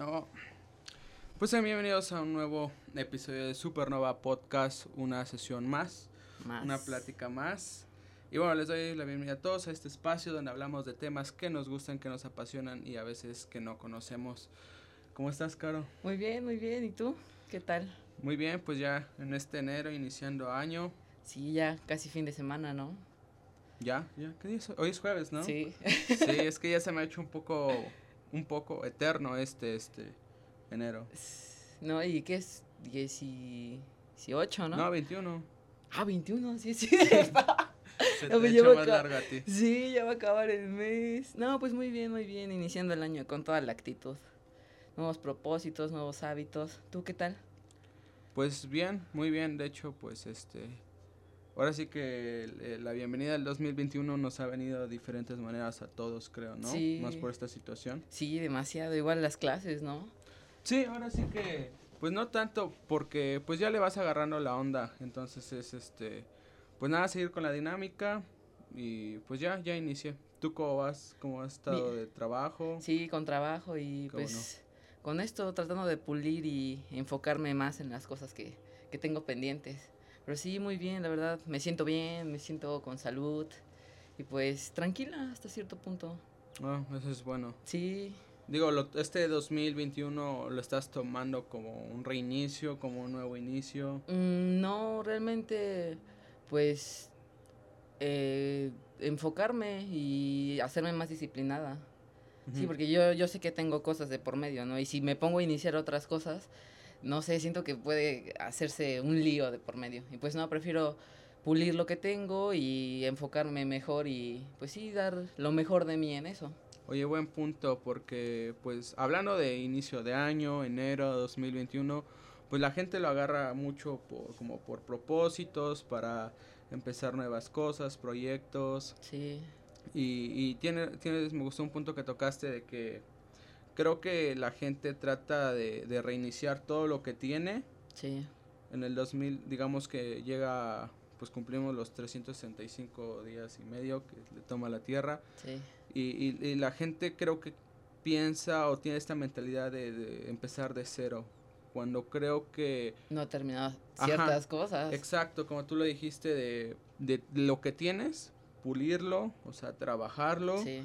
No. Pues sean bienvenidos a un nuevo episodio de Supernova Podcast, una sesión más, Más. una plática más. Y bueno, les doy la bienvenida a todos a este espacio donde hablamos de temas que nos gustan, que nos apasionan y a veces que no conocemos. ¿Cómo estás, Caro? Muy bien, muy bien. ¿Y tú? ¿Qué tal? Muy bien, pues ya en este enero, iniciando año. Sí, ya casi fin de semana, ¿no? Ya, ya, ¿qué día es? Hoy es jueves, ¿no? Sí. Sí, es que ya se me ha hecho un poco, un poco eterno este, este enero. no, ¿y qué es? 18, ¿no? No, 21. Ah, 21, sí, sí. Se Ya te me echa más largo a ti. sí, ya va a acabar el mes. No, pues muy bien, muy bien. Iniciando el año con toda la actitud. Nuevos propósitos, nuevos hábitos. ¿Tú qué tal? Pues bien, muy bien. De hecho, pues este. Ahora sí que el- la bienvenida del 2021 nos ha venido de diferentes maneras a todos, creo, ¿no? Sí. Más por esta situación. Sí, demasiado. Igual las clases, ¿no? Sí, ahora sí que. Pues no tanto porque pues ya le vas agarrando la onda. Entonces es este. Pues nada, seguir con la dinámica. Y pues ya, ya inicié. ¿Tú cómo vas? ¿Cómo has estado de trabajo? Sí, con trabajo y pues con esto tratando de pulir y enfocarme más en las cosas que, que tengo pendientes. Pero sí, muy bien, la verdad, me siento bien, me siento con salud y pues tranquila hasta cierto punto. Ah, eso es bueno. Sí, Digo, lo- este 2021 lo estás tomando como un reinicio, como un nuevo inicio. mm, no realmente pues eh, enfocarme y hacerme más disciplinada. Sí, porque yo, yo sé que tengo cosas de por medio, ¿no? Y si me pongo a iniciar otras cosas, no sé, siento que puede hacerse un lío de por medio. Y pues no, prefiero pulir lo que tengo y enfocarme mejor y pues sí, dar lo mejor de mí en eso. Oye, buen punto, porque pues hablando de inicio de año, enero 2021, pues la gente lo agarra mucho por, como por propósitos, para empezar nuevas cosas, proyectos. Sí, Y, y tiene, tienes, me gustó un punto que tocaste de que creo que la gente trata de, de reiniciar todo lo que tiene. Sí, en el 2000, digamos que llega, pues cumplimos los 365 días y medio que le toma la Tierra. Sí, y, y- y la gente creo que piensa o tiene esta mentalidad de, de empezar de cero, cuando creo que, no terminado Ajá, ciertas cosas. exacto, como tú lo dijiste, de, de lo que tienes, pulirlo, o sea, trabajarlo. Sí,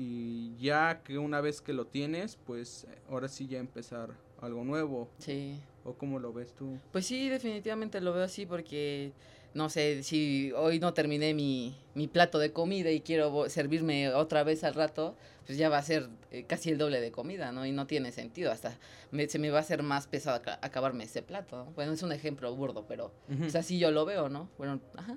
y ya que una vez que lo tienes, pues ahora sí ya empezar algo nuevo, sí. o cómo lo ves tú. Pues sí, definitivamente lo veo así porque, no sé, si hoy no terminé mi, mi plato de comida y quiero servirme otra vez al rato, pues ya va a ser eh, casi el doble de comida, ¿no? Y no tiene sentido, hasta me- se me va a hacer más pesado aca- acabarme ese plato, ¿no? Bueno, es un ejemplo burdo, pero, Ujú. pues así yo lo veo, ¿no? Bueno, ajá.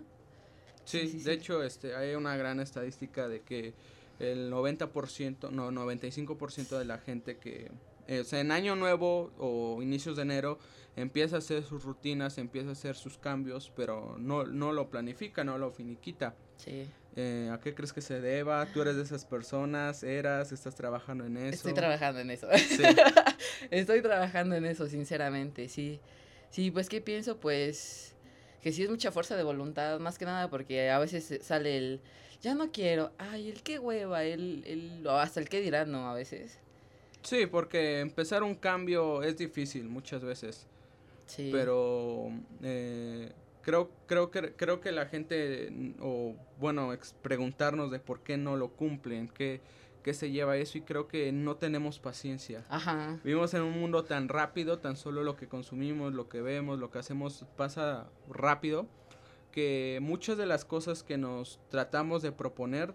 Sí, Sí, sí, de sí. hecho, este, hay una gran estadística de que el 90%, no, 95% de la gente que, eh, o sea, en año nuevo o inicios de enero, empieza a hacer sus rutinas, empieza a hacer sus cambios, pero no, no lo planifica, no lo finiquita. Sí. Eh, ¿A qué crees que se deba? ¿Tú eres de esas personas? ¿Eras? ¿Estás trabajando en eso? Estoy trabajando en eso. Sí. Estoy trabajando en eso, sinceramente, sí. Sí, pues, ¿qué pienso? Pues, que sí es mucha fuerza de voluntad, más que nada porque a veces sale el, ya no quiero, ay, el qué hueva, el, el, hasta el qué dirán, ¿no? A veces. Sí, porque empezar un cambio es difícil muchas veces. Sí. pero eh, creo creo que creo que la gente o bueno ex- preguntarnos de por qué no lo cumplen qué qué se lleva eso y creo que no tenemos paciencia Ajá. vivimos en un mundo tan rápido tan solo lo que consumimos lo que vemos lo que hacemos pasa rápido que muchas de las cosas que nos tratamos de proponer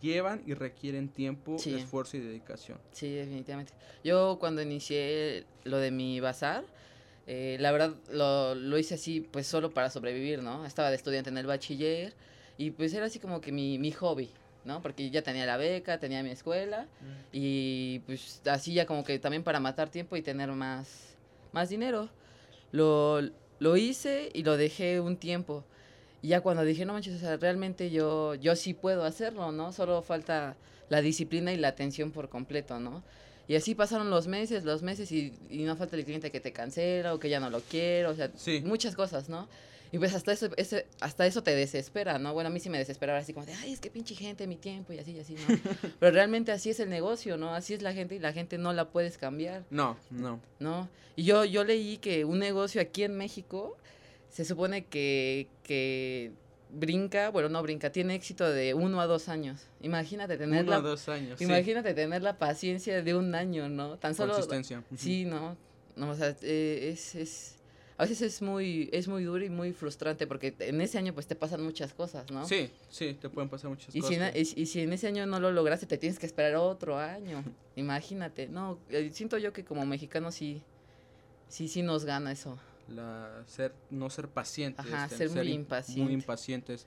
llevan y requieren tiempo Sí. esfuerzo y dedicación Sí, definitivamente. Yo cuando inicié lo de mi bazar, eh, la verdad lo, lo hice así pues solo para sobrevivir, ¿no? Estaba de estudiante en el bachiller y pues era así como que mi, mi hobby, ¿no? Porque ya tenía la beca, tenía mi escuela y pues así ya como que también para matar tiempo y tener más, más dinero. Lo, lo hice y lo dejé un tiempo. Y ya cuando dije, no manches, o sea, realmente yo, yo sí puedo hacerlo, ¿no? Solo falta la disciplina y la atención por completo, ¿no? Y así pasaron los meses, los meses y, y no falta el cliente que te cancela o que ya no lo quiere, o sea, Sí. muchas cosas, ¿no? Y pues hasta eso, ese, hasta eso te desespera, ¿no? Bueno, a mí sí me desespera así como de, ay, es que pinche gente, mi tiempo y así y así, ¿no? Pero realmente así es el negocio, ¿no? Así es la gente y la gente no la puedes cambiar. No, no. ¿No? Y yo, yo leí que un negocio aquí en México se supone que, que brinca, bueno, no brinca, tiene éxito de uno a dos años. Imagínate tener Uno la, a dos años. sí. imagínate tener la paciencia de un año, ¿no? Tan solo Consistencia. Sí, no, no, o sea, eh, es, es, a veces es muy, es muy duro y muy frustrante porque en ese año pues te pasan muchas cosas, ¿no? Sí, sí, te pueden pasar muchas Y si, cosas. en, y, y si en ese año no lo lograste, te tienes que esperar otro año. Imagínate, no, eh, siento yo que como mexicanos sí, sí, sí nos gana eso. La ser no ser pacientes Ajá, el ser muy im- impaciente. muy impacientes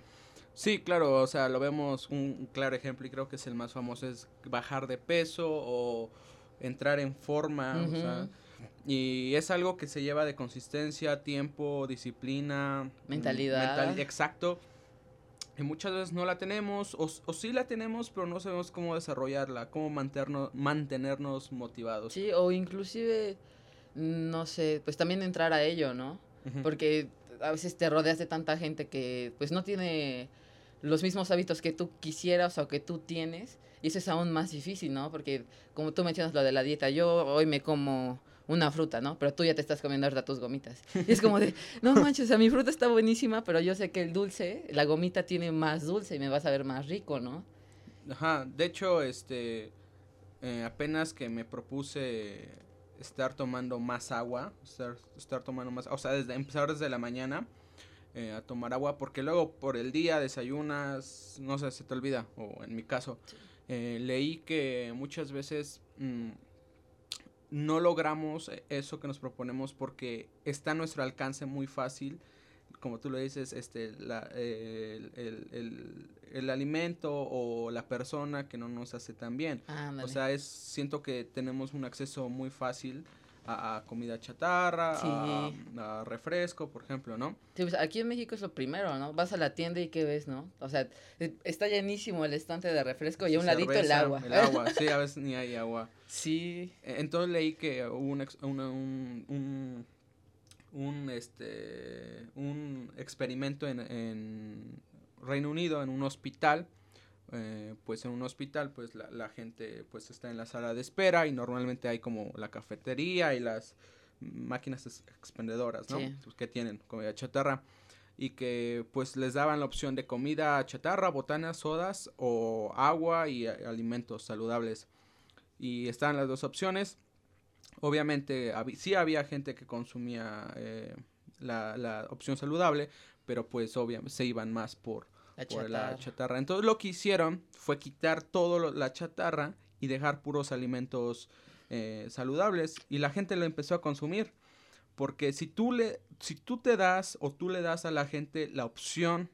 sí claro o sea lo vemos un, claro ejemplo y creo que es el más famoso es bajar de peso o entrar en forma o sea, Ujú. y es algo que se lleva de consistencia tiempo disciplina mm, Mentalidad. mental- exacto y muchas veces no la tenemos o, o sí la tenemos pero no sabemos cómo desarrollarla cómo mantenernos mantenernos motivados Sí, o inclusive, no sé, pues también entrar a ello, ¿no? Porque a veces te rodeas de tanta gente que pues no tiene los mismos hábitos que tú quisieras o que tú tienes. Y eso es aún más difícil, ¿no? Porque como tú mencionas lo de la dieta, yo hoy me como una fruta, ¿no? Pero tú ya te estás comiendo ahorita tus gomitas. Y es como de, no manches, o sea, mi fruta está buenísima, pero yo sé que el dulce, la gomita tiene más dulce y me va a saber más rico, ¿no? Ajá, de hecho, este, eh, apenas que me propuse estar tomando más agua, estar, estar tomando más, o sea, desde, empezar desde la mañana eh, a tomar agua, porque luego por el día desayunas, no sé, se te olvida, o en mi caso, eh, leí que muchas veces mm, no logramos eso que nos proponemos porque está a nuestro alcance muy fácil como tú lo dices, este, la, el, el, el, el alimento o la persona que no nos hace tan bien. Ándale. O sea, es, siento que tenemos un acceso muy fácil a, a comida chatarra, a, a refresco, por ejemplo, ¿no? Sí, pues aquí en México es lo primero, ¿no? Vas a la tienda y ¿qué ves, no? O sea, e- está llenísimo el estante de refresco y a un ladito el agua. El agua, sí, a veces ni hay agua. sí. E- Entonces leí que hubo un, una- un, un, un, este, un experimento en, en Reino Unido, en un hospital. eh, pues en un hospital, pues la, la gente pues está en la sala de espera y normalmente hay como la cafetería y las máquinas ex- expendedoras, ¿no? Sí. Pues, que tienen comida chatarra y que pues les daban la opción de comida chatarra, botanas, sodas o agua y a- alimentos saludables y estaban las dos opciones. Obviamente habi- sí había gente que consumía eh, la, la opción saludable, pero pues obviamente se iban más por, La por la chatarra. Entonces lo que hicieron fue quitar todo la chatarra y dejar puros alimentos eh, saludables y la gente lo empezó a consumir. Porque si tú le, si tú te das o tú le das a la gente la opción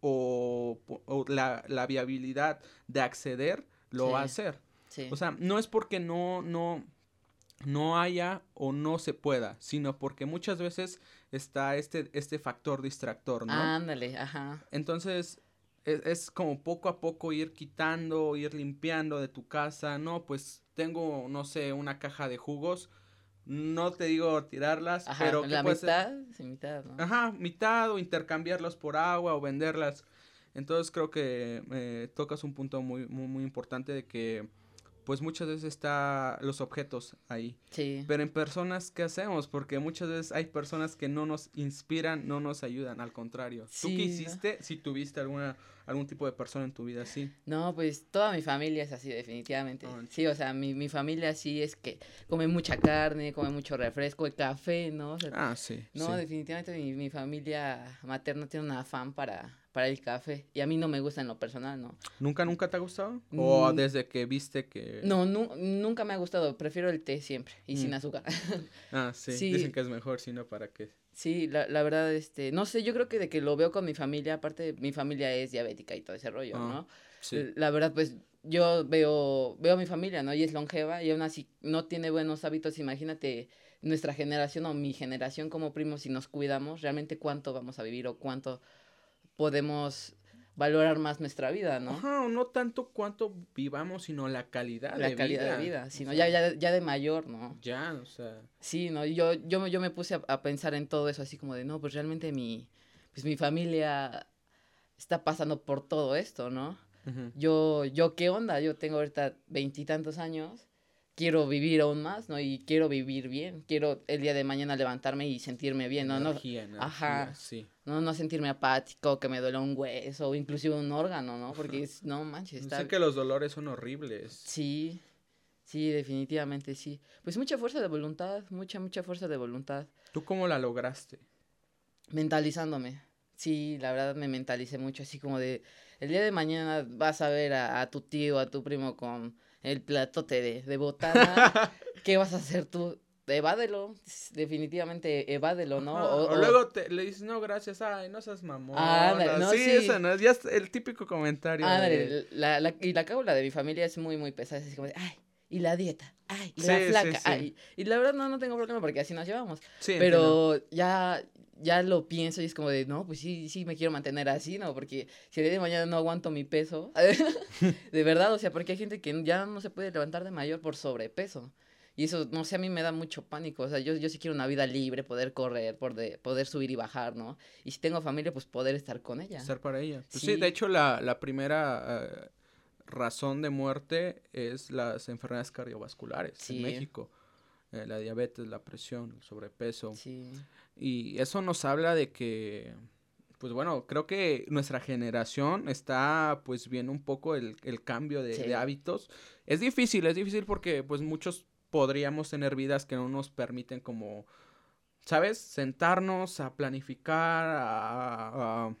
o, o la, la viabilidad de acceder, lo va a hacer. Sí. O sea, no es porque no, no, no haya o no se pueda, sino porque muchas veces está este, este factor distractor, ¿no? Ándale, ajá. Entonces, es, es como poco a poco ir quitando, ir limpiando de tu casa, ¿no? Pues tengo, no sé, una caja de jugos, no te digo tirarlas, Ajá, pero ¿qué la mitad, sí, mitad, ¿no? Ajá, mitad o intercambiarlas por agua o venderlas. Entonces creo que eh, tocas un punto muy, muy, muy importante de que pues muchas veces está los objetos ahí. Sí. Pero en personas, ¿qué hacemos? Porque muchas veces hay personas que no nos inspiran, no nos ayudan, al contrario. ¿Tú Sí, qué ¿no? hiciste si tuviste alguna, algún tipo de persona en tu vida así? No, pues toda mi familia es así, definitivamente. Ah, Sí, o sea, mi, mi familia sí es que come mucha carne, come mucho refresco, el café, ¿no? O sea, Ah, sí. no, sí. definitivamente mi, mi familia materna tiene un afán para, para el café. Y a mí no me gusta en lo personal, ¿no? ¿Nunca, nunca te ha gustado? ¿O Mm. desde que viste que...? No, nu- nunca me ha gustado. Prefiero el té siempre y sin Mm. azúcar. Ah, sí. Sí. Dicen que es mejor, sino para qué. Sí, la, la verdad, este, no sé, yo creo que de que lo veo con mi familia, aparte mi familia es diabética y todo ese rollo, Ah, ¿no? Sí. La verdad, pues yo veo, veo a mi familia, ¿no? Y es longeva y aún así no tiene buenos hábitos. Imagínate nuestra generación o mi generación como primos, si nos cuidamos, realmente cuánto vamos a vivir o cuánto podemos valorar más nuestra vida, ¿no? Ajá, o no tanto cuánto vivamos, sino la calidad La de calidad vida. de vida, O sino sea, ya, ya, ya de mayor, ¿no? Ya, o sea... Sí, no, yo, yo, me- yo me puse a, a pensar en todo eso, así como de, no, pues realmente mi, pues mi familia está pasando por todo esto, ¿no? Yo, yo, ¿qué onda? Yo tengo ahorita veintitantos años, quiero vivir aún más, ¿no? Y quiero vivir bien, quiero el día de mañana levantarme y sentirme bien, ¿no? No, Energía, energía, Ajá. sí. no, no sentirme apático, que me duele un hueso o inclusive un órgano, ¿no? Porque es, no manches, está... Sé que los dolores son horribles. Sí, sí, definitivamente sí. Pues mucha fuerza de voluntad, mucha, mucha fuerza de voluntad. ¿Tú cómo la lograste? Mentalizándome. Sí, la verdad me mentalicé mucho, así como de, el día de mañana vas a ver a, a tu tío, a tu primo con el platote de, de botana, ¿qué vas a hacer tú? Evádelo, definitivamente evádelo, ¿no? Ajá, O, luego te, le dices, no, gracias, ay, no seas mamón. Ándale, no, sí, sí. esa no, ya es el típico comentario. De- la, la, y la cábula de mi familia es muy, muy pesada, es así como de, ay, y la dieta, ay, y Sí, la flaca, ay. Y la verdad no, no tengo problema porque así nos llevamos. Sí, entiendo. Pero ya, ya lo pienso y es como de, no, pues sí, sí me quiero mantener así, ¿no? Porque si el día de mañana no aguanto mi peso, de verdad, o sea, porque hay gente que ya no se puede levantar de mayor por sobrepeso. Y eso, no sé, a mí me da mucho pánico. O sea, yo, yo sí quiero una vida libre, poder correr, poder, poder subir y bajar, ¿no? Y si tengo familia, pues poder estar con ella. Estar para ella. Pues sí. Sí. de hecho, la, la primera eh, razón de muerte es las enfermedades cardiovasculares Sí. en México. Eh, la diabetes, la presión, el sobrepeso. Sí, Y eso nos habla de que, pues bueno, creo que nuestra generación está pues viendo un poco el, el cambio de, Sí. de hábitos. Es difícil, es difícil porque pues muchos podríamos tener vidas que no nos permiten como, ¿sabes? Sentarnos a planificar, a, a-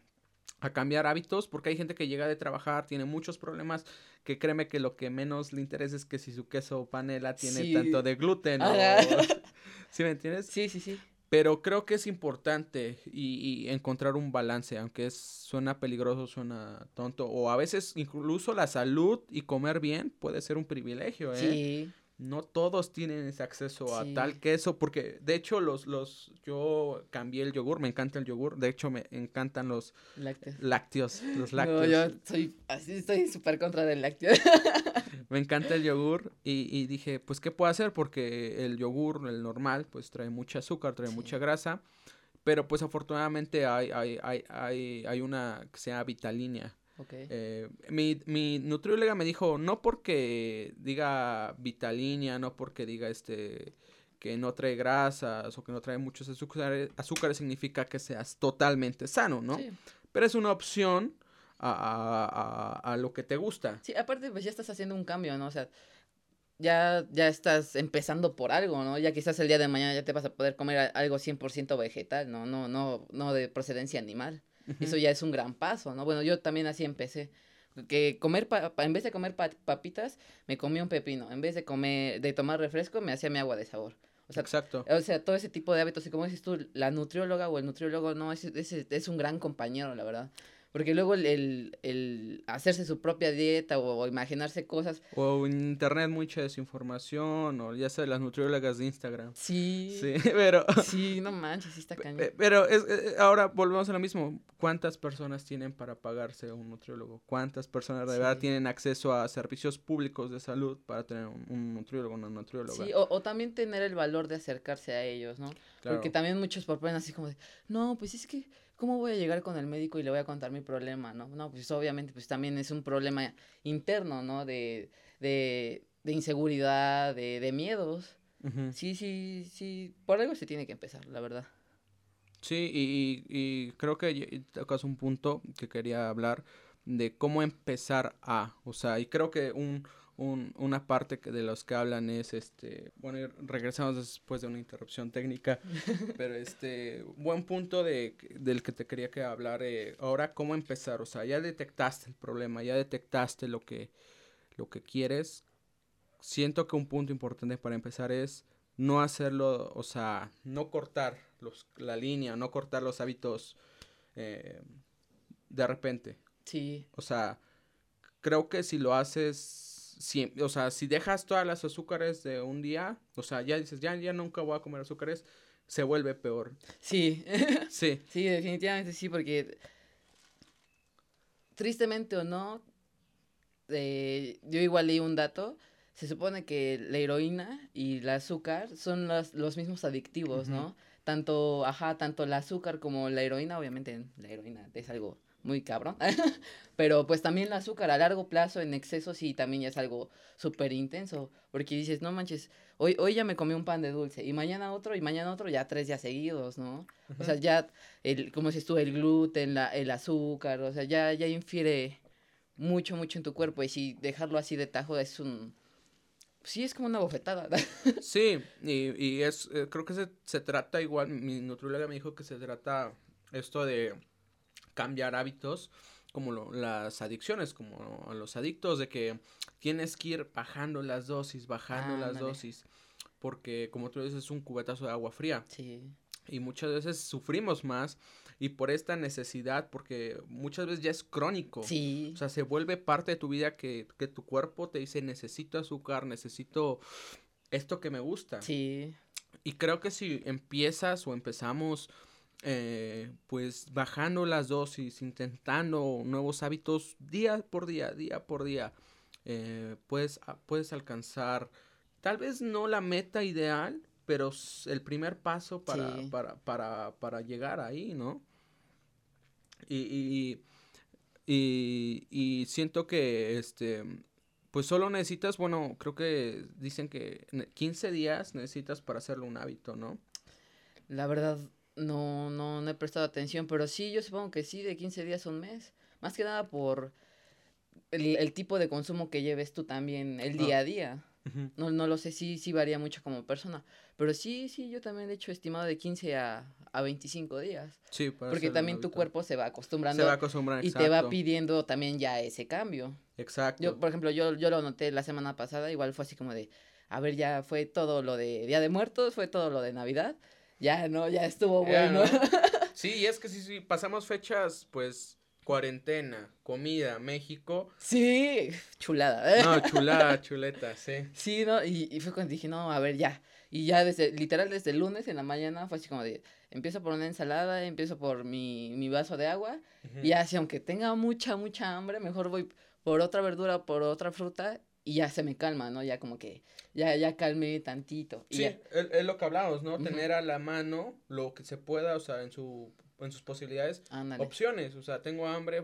a cambiar hábitos, porque hay gente que llega de trabajar, tiene muchos problemas, que créeme que lo que menos le interesa es que si su queso o panela tiene Sí. tanto de gluten o... ¿Sí me entiendes? sí, sí, sí. Pero creo que es importante y, y encontrar un balance, aunque es, suena peligroso, suena tonto, o a veces incluso la salud y comer bien puede ser un privilegio, ¿eh? Sí, No todos tienen ese acceso a tal queso, porque de hecho los, los, yo cambié el yogur, me encanta el yogur, de hecho me encantan los lácteos. lácteos, los No, yo soy, así estoy súper contra del lácteo. Me encanta el yogur y, y dije, pues, ¿qué puedo hacer? Porque el yogur, el normal, pues trae mucha azúcar, trae Sí. mucha grasa. Pero pues afortunadamente hay, hay, hay, hay, hay una que se llama Vitalínea. Eh, mi, mi nutrióloga me dijo, no porque diga Vitalínea, no porque diga este que no trae grasas o que no trae muchos azúcares, azúcares significa que seas totalmente sano, ¿no? Sí. Pero es una opción a, a, a, a lo que te gusta. Sí, aparte, pues ya estás haciendo un cambio, ¿no? O sea, ya, ya estás empezando por algo, ¿no? Ya quizás el día de mañana ya te vas a poder comer algo 100% vegetal, ¿no? No, no, no de procedencia animal. Eso ya es un gran paso, ¿no? Bueno, yo también así empecé. Que comer, pa- pa- en vez de comer pa- papitas, me comí un pepino. En vez de comer, de tomar refresco, me hacía mi agua de sabor. O sea, Exacto. o sea, todo ese tipo de hábitos, y como dices tú, la nutrióloga o el nutriólogo, no, es, es, es un gran compañero, la verdad. Porque luego el, el, el hacerse su propia dieta o, o imaginarse cosas, O en internet mucha desinformación, o ya sea las nutriólogas de Instagram. sí, Sí, pero, sí, no manches, sí está cañón. pe- pero es, eh, ahora volvemos a lo mismo. ¿Cuántas personas tienen para pagarse un nutriólogo? ¿Cuántas personas de verdad tienen acceso a servicios públicos de salud para tener un, un nutriólogo, una nutrióloga? Sí, o, o también tener el valor de acercarse a ellos, ¿no? Claro. Porque también muchos proponen así como de, no, pues es que, ¿cómo voy a llegar con el médico y le voy a contar mi problema, no? No, pues obviamente, pues también es un problema interno, ¿no? De, de, de inseguridad, de, de miedos. Sí, sí, sí, por algo se tiene que empezar, la verdad. Sí, y, y- creo que tocas un punto que quería hablar de cómo empezar a, o sea, y creo que un, un- una parte que de los que hablan es, este, bueno, regresamos después de una interrupción técnica, pero este, buen punto de, del que te quería que hablar, eh, ahora cómo empezar, o sea, ya detectaste el problema, ya detectaste lo que, lo que quieres, siento que un punto importante para empezar es no hacerlo, o sea, no cortar los, la línea, no cortar los hábitos eh, de repente. Sí, O sea, creo que si lo haces, si, o sea, si dejas todas las azúcares de un día, o sea, ya dices, ya, ya nunca voy a comer azúcares, se vuelve peor. sí, Sí, sí, definitivamente sí, porque tristemente o no, eh, yo igual leí un dato, se supone que la heroína y el azúcar son los, los mismos adictivos. ¿no? tanto, ajá, tanto el azúcar como la heroína, obviamente la heroína es algo muy cabrón, pero pues también el azúcar a largo plazo en exceso sí también ya es algo súper intenso, porque dices, no manches, hoy, hoy ya me comí un pan de dulce y mañana otro y mañana otro, ya tres días seguidos, ¿no? O sea, ya, el, como si tú, el gluten, la, el azúcar, o sea, ya, ya infiere mucho, mucho en tu cuerpo y si dejarlo así de tajo es un... Sí, es como una bofetada. sí, y, y es, eh, creo que se, se trata igual, mi nutrióloga me dijo que se trata esto de cambiar hábitos como las adicciones, como a los adictos, de que tienes que ir bajando las dosis, bajando las dosis, porque como tú dices, es un cubetazo de agua fría. Sí. Y muchas veces sufrimos más y por esta necesidad, porque muchas veces ya es crónico. Sí. O sea, se vuelve parte de tu vida que, que tu cuerpo te dice, necesito azúcar, necesito esto que me gusta. Sí. Y creo que si empiezas o empezamos eh, pues bajando las dosis, intentando nuevos hábitos día por día, día por día, eh, puedes, puedes alcanzar tal vez no la meta ideal, pero el primer paso para, para, para, para, llegar ahí, ¿no? Y, y, y, siento que este pues solo necesitas, bueno, creo que dicen que 15 días necesitas para hacerlo un hábito, ¿no? La verdad, no, no, no he prestado atención, pero sí, yo supongo que sí, de 15 días a un mes. Más que nada por el, el tipo de consumo que lleves tú también el día a día. no, no lo sé, sí, sí varía mucho como persona. Pero sí, sí, yo también he hecho estimado de 15 a, a 25 días. Sí, Porque también tu cuerpo se va acostumbrando. Se va acostumbrando, Y te va pidiendo también ya ese cambio. Exacto. Yo, por ejemplo, yo, yo lo noté la semana pasada, igual fue así como de, a ver, ya fue todo lo de Día de Muertos, fue todo lo de Navidad ya no, ya estuvo bueno. Sí, y es que sí, sí, pasamos fechas, pues, cuarentena, comida, México. Sí, chulada. No, chulada, chuleta, sí. Sí, no, y, y fue cuando dije, no, a ver, ya. Y ya desde, literal, desde el lunes en la mañana fue así como de, empiezo por una ensalada, empiezo por mi, mi vaso de agua, y así, aunque tenga mucha, mucha hambre, mejor voy por otra verdura, por otra fruta, y ya se me calma, ¿no? Ya como que ya, ya calmé tantito. sí, es, lo que hablamos, ¿no? Tener a la mano lo que se pueda, o sea, en su en sus posibilidades, opciones, o sea, tengo hambre,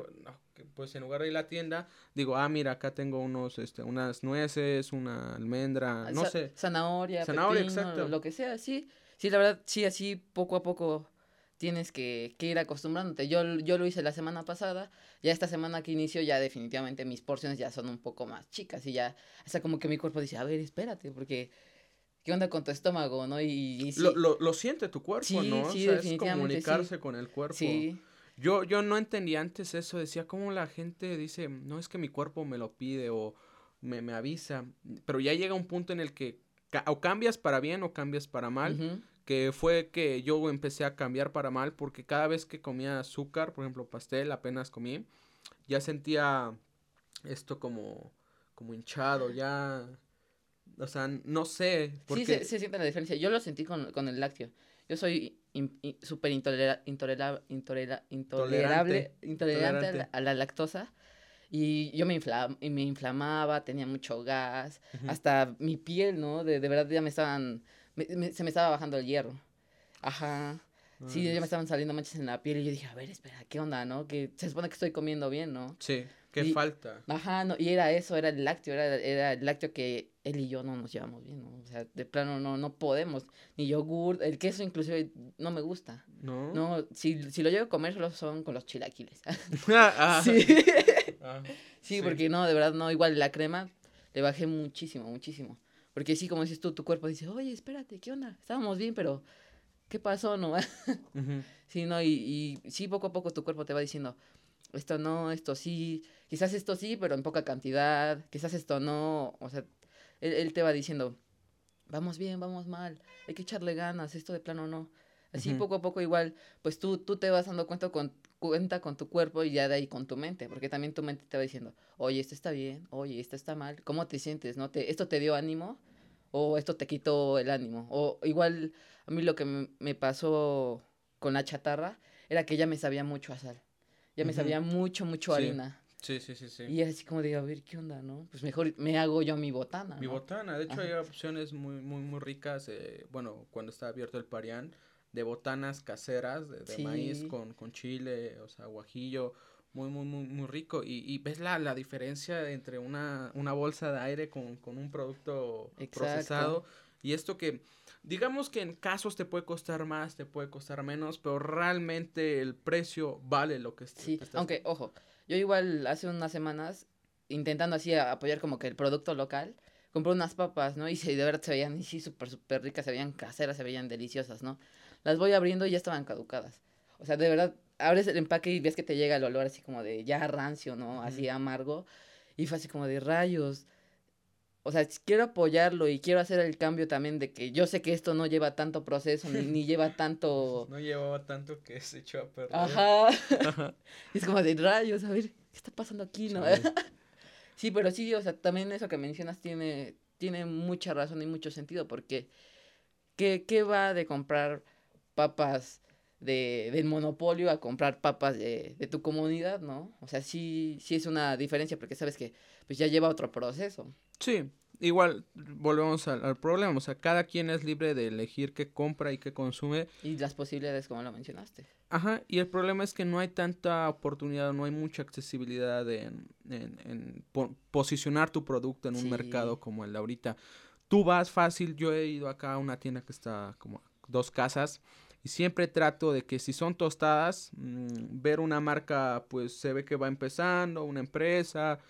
pues en lugar de ir a la tienda, digo, ah, mira, acá tengo unos, este, unas nueces, una almendra, no sé. Zanahoria, zanahoria, exacto. lo que sea, sí, sí, la verdad, sí, así poco a poco tienes que, que, ir acostumbrándote. Yo, yo lo hice la semana pasada, ya esta semana que inicio ya definitivamente mis porciones ya son un poco más chicas y ya, hasta como que mi cuerpo dice, a ver, espérate, porque ¿qué onda con tu estómago, no? Y, lo, lo, lo, siente tu cuerpo, ¿no? Sí, es comunicarse con el cuerpo. Sí. Yo, yo no entendía antes eso, decía cómo la gente dice, no es que mi cuerpo me lo pide o me, me avisa, pero ya llega un punto en el que o cambias para bien o cambias para mal que fue que yo empecé a cambiar para mal porque cada vez que comía azúcar, por ejemplo, pastel, apenas comí, ya sentía esto como, como hinchado, ya, o sea, no sé. Sí, se, siente la diferencia. Yo lo sentí con, con el lácteo. Yo soy súper intolerable, intolerable, intolerante, A, la, lactosa. Y yo me, inflam me inflamaba, tenía mucho gas, hasta mi piel, ¿no? De, de verdad ya me estaban se me estaba bajando el hierro. Ajá. Sí, ya me estaban saliendo manchas en la piel y yo dije, a ver, espera, ¿qué onda, no? Que se supone que estoy comiendo bien, ¿no? Sí, ¿qué falta? Ajá, no, y era eso, era el lácteo, era, era el lácteo que él y yo no nos llevamos bien, ¿no? O sea, de plano no, no podemos, ni yogur, el queso inclusive no me gusta. No. No, si, si lo llevo a comer solo son con los chilaquiles. ah, sí. Ah, sí, porque no, de verdad no, igual la crema le bajé muchísimo, muchísimo. Porque sí, como dices tú, tu cuerpo dice, oye, espérate, ¿qué onda? Estábamos bien, pero ¿qué pasó, no? Sí, no, y, y sí, poco a poco tu cuerpo te va diciendo, esto no, esto sí, quizás esto sí, pero en poca cantidad, quizás esto no, o sea, él, te va diciendo, vamos bien, vamos mal, hay que echarle ganas, esto de plano no. Así poco a poco igual, pues tú, tú te vas dando cuenta con, cuenta con tu cuerpo y ya de ahí con tu mente, porque también tu mente te va diciendo, oye, esto está bien, oye, esto está mal, ¿cómo te sientes? ¿No te, ¿Esto te dio ánimo? ¿O esto te quitó el ánimo? O igual a mí lo que me pasó con la chatarra era que ya me sabía mucho a sal, ya me sabía mucho, mucho harina. Sí, sí, sí, sí. Y así como digo, a ver, ¿qué onda, no? Pues mejor me hago yo mi botana. Mi botana, de hecho hay opciones muy, muy, muy ricas, eh, bueno, cuando está abierto el parián, de botanas caseras de, de maíz con, con chile, o sea, guajillo, muy, muy, muy, muy rico. Y, y ves la, la diferencia entre una, una bolsa de aire con, con un producto Exacto. procesado. Y esto que, digamos que en casos te puede costar más, te puede costar menos, pero realmente el precio vale lo que Sí, estás- aunque, ojo, yo igual hace unas semanas, intentando así apoyar como que el producto local, compré unas papas, ¿no? Y de verdad se veían, y sí, súper, súper ricas, se veían caseras, se veían deliciosas, ¿no? Las voy abriendo y ya estaban caducadas. O sea, de verdad, abres el empaque y ves que te llega el olor así como de ya rancio, ¿no? Así amargo. Y fue así como de rayos. O sea, quiero apoyarlo y quiero hacer el cambio también de que yo sé que esto no lleva tanto proceso, ni, ni lleva tanto... No llevaba tanto que se echó a perder. Ajá. Es como de rayos, a ver, ¿qué está pasando aquí, no? Chale. sí, pero sí, o sea, también eso que mencionas tiene, tiene mucha razón y mucho sentido, porque ¿qué, qué va de comprar papas de, del monopolio a comprar papas de, de tu comunidad, ¿no? O sea, sí, sí es una diferencia, porque sabes que pues ya lleva otro proceso. Sí, igual volvemos al, al problema, o sea, cada quien es libre de elegir qué compra y qué consume. Y las posibilidades, como lo mencionaste. Ajá, y el problema es que no hay tanta oportunidad, no hay mucha accesibilidad en, en, en po- posicionar tu producto en un Sí. mercado como el de ahorita. Tú vas fácil, yo he ido acá a una tienda que está como dos casas y siempre trato de que si son tostadas, mm, ver una marca pues se ve que va empezando, una empresa,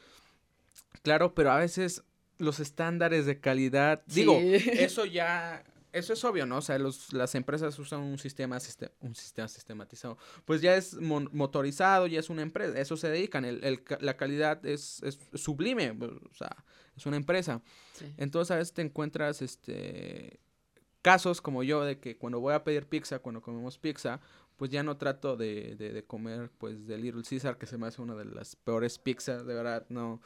claro, pero a veces los estándares de calidad, digo, eso ya, eso es obvio, ¿no? O sea, los, las empresas usan un sistema, siste- un sistema sistematizado. Pues ya es mon- motorizado, ya es una empresa, eso se dedican, el, el ca- la calidad es, es sublime, o sea, es una empresa. Sí. Entonces a veces te encuentras, este, casos como yo de que cuando voy a pedir pizza, cuando comemos pizza, pues ya no trato de, de, de comer, pues, de Little Caesar, que se me hace una de las peores pizzas, de verdad, no,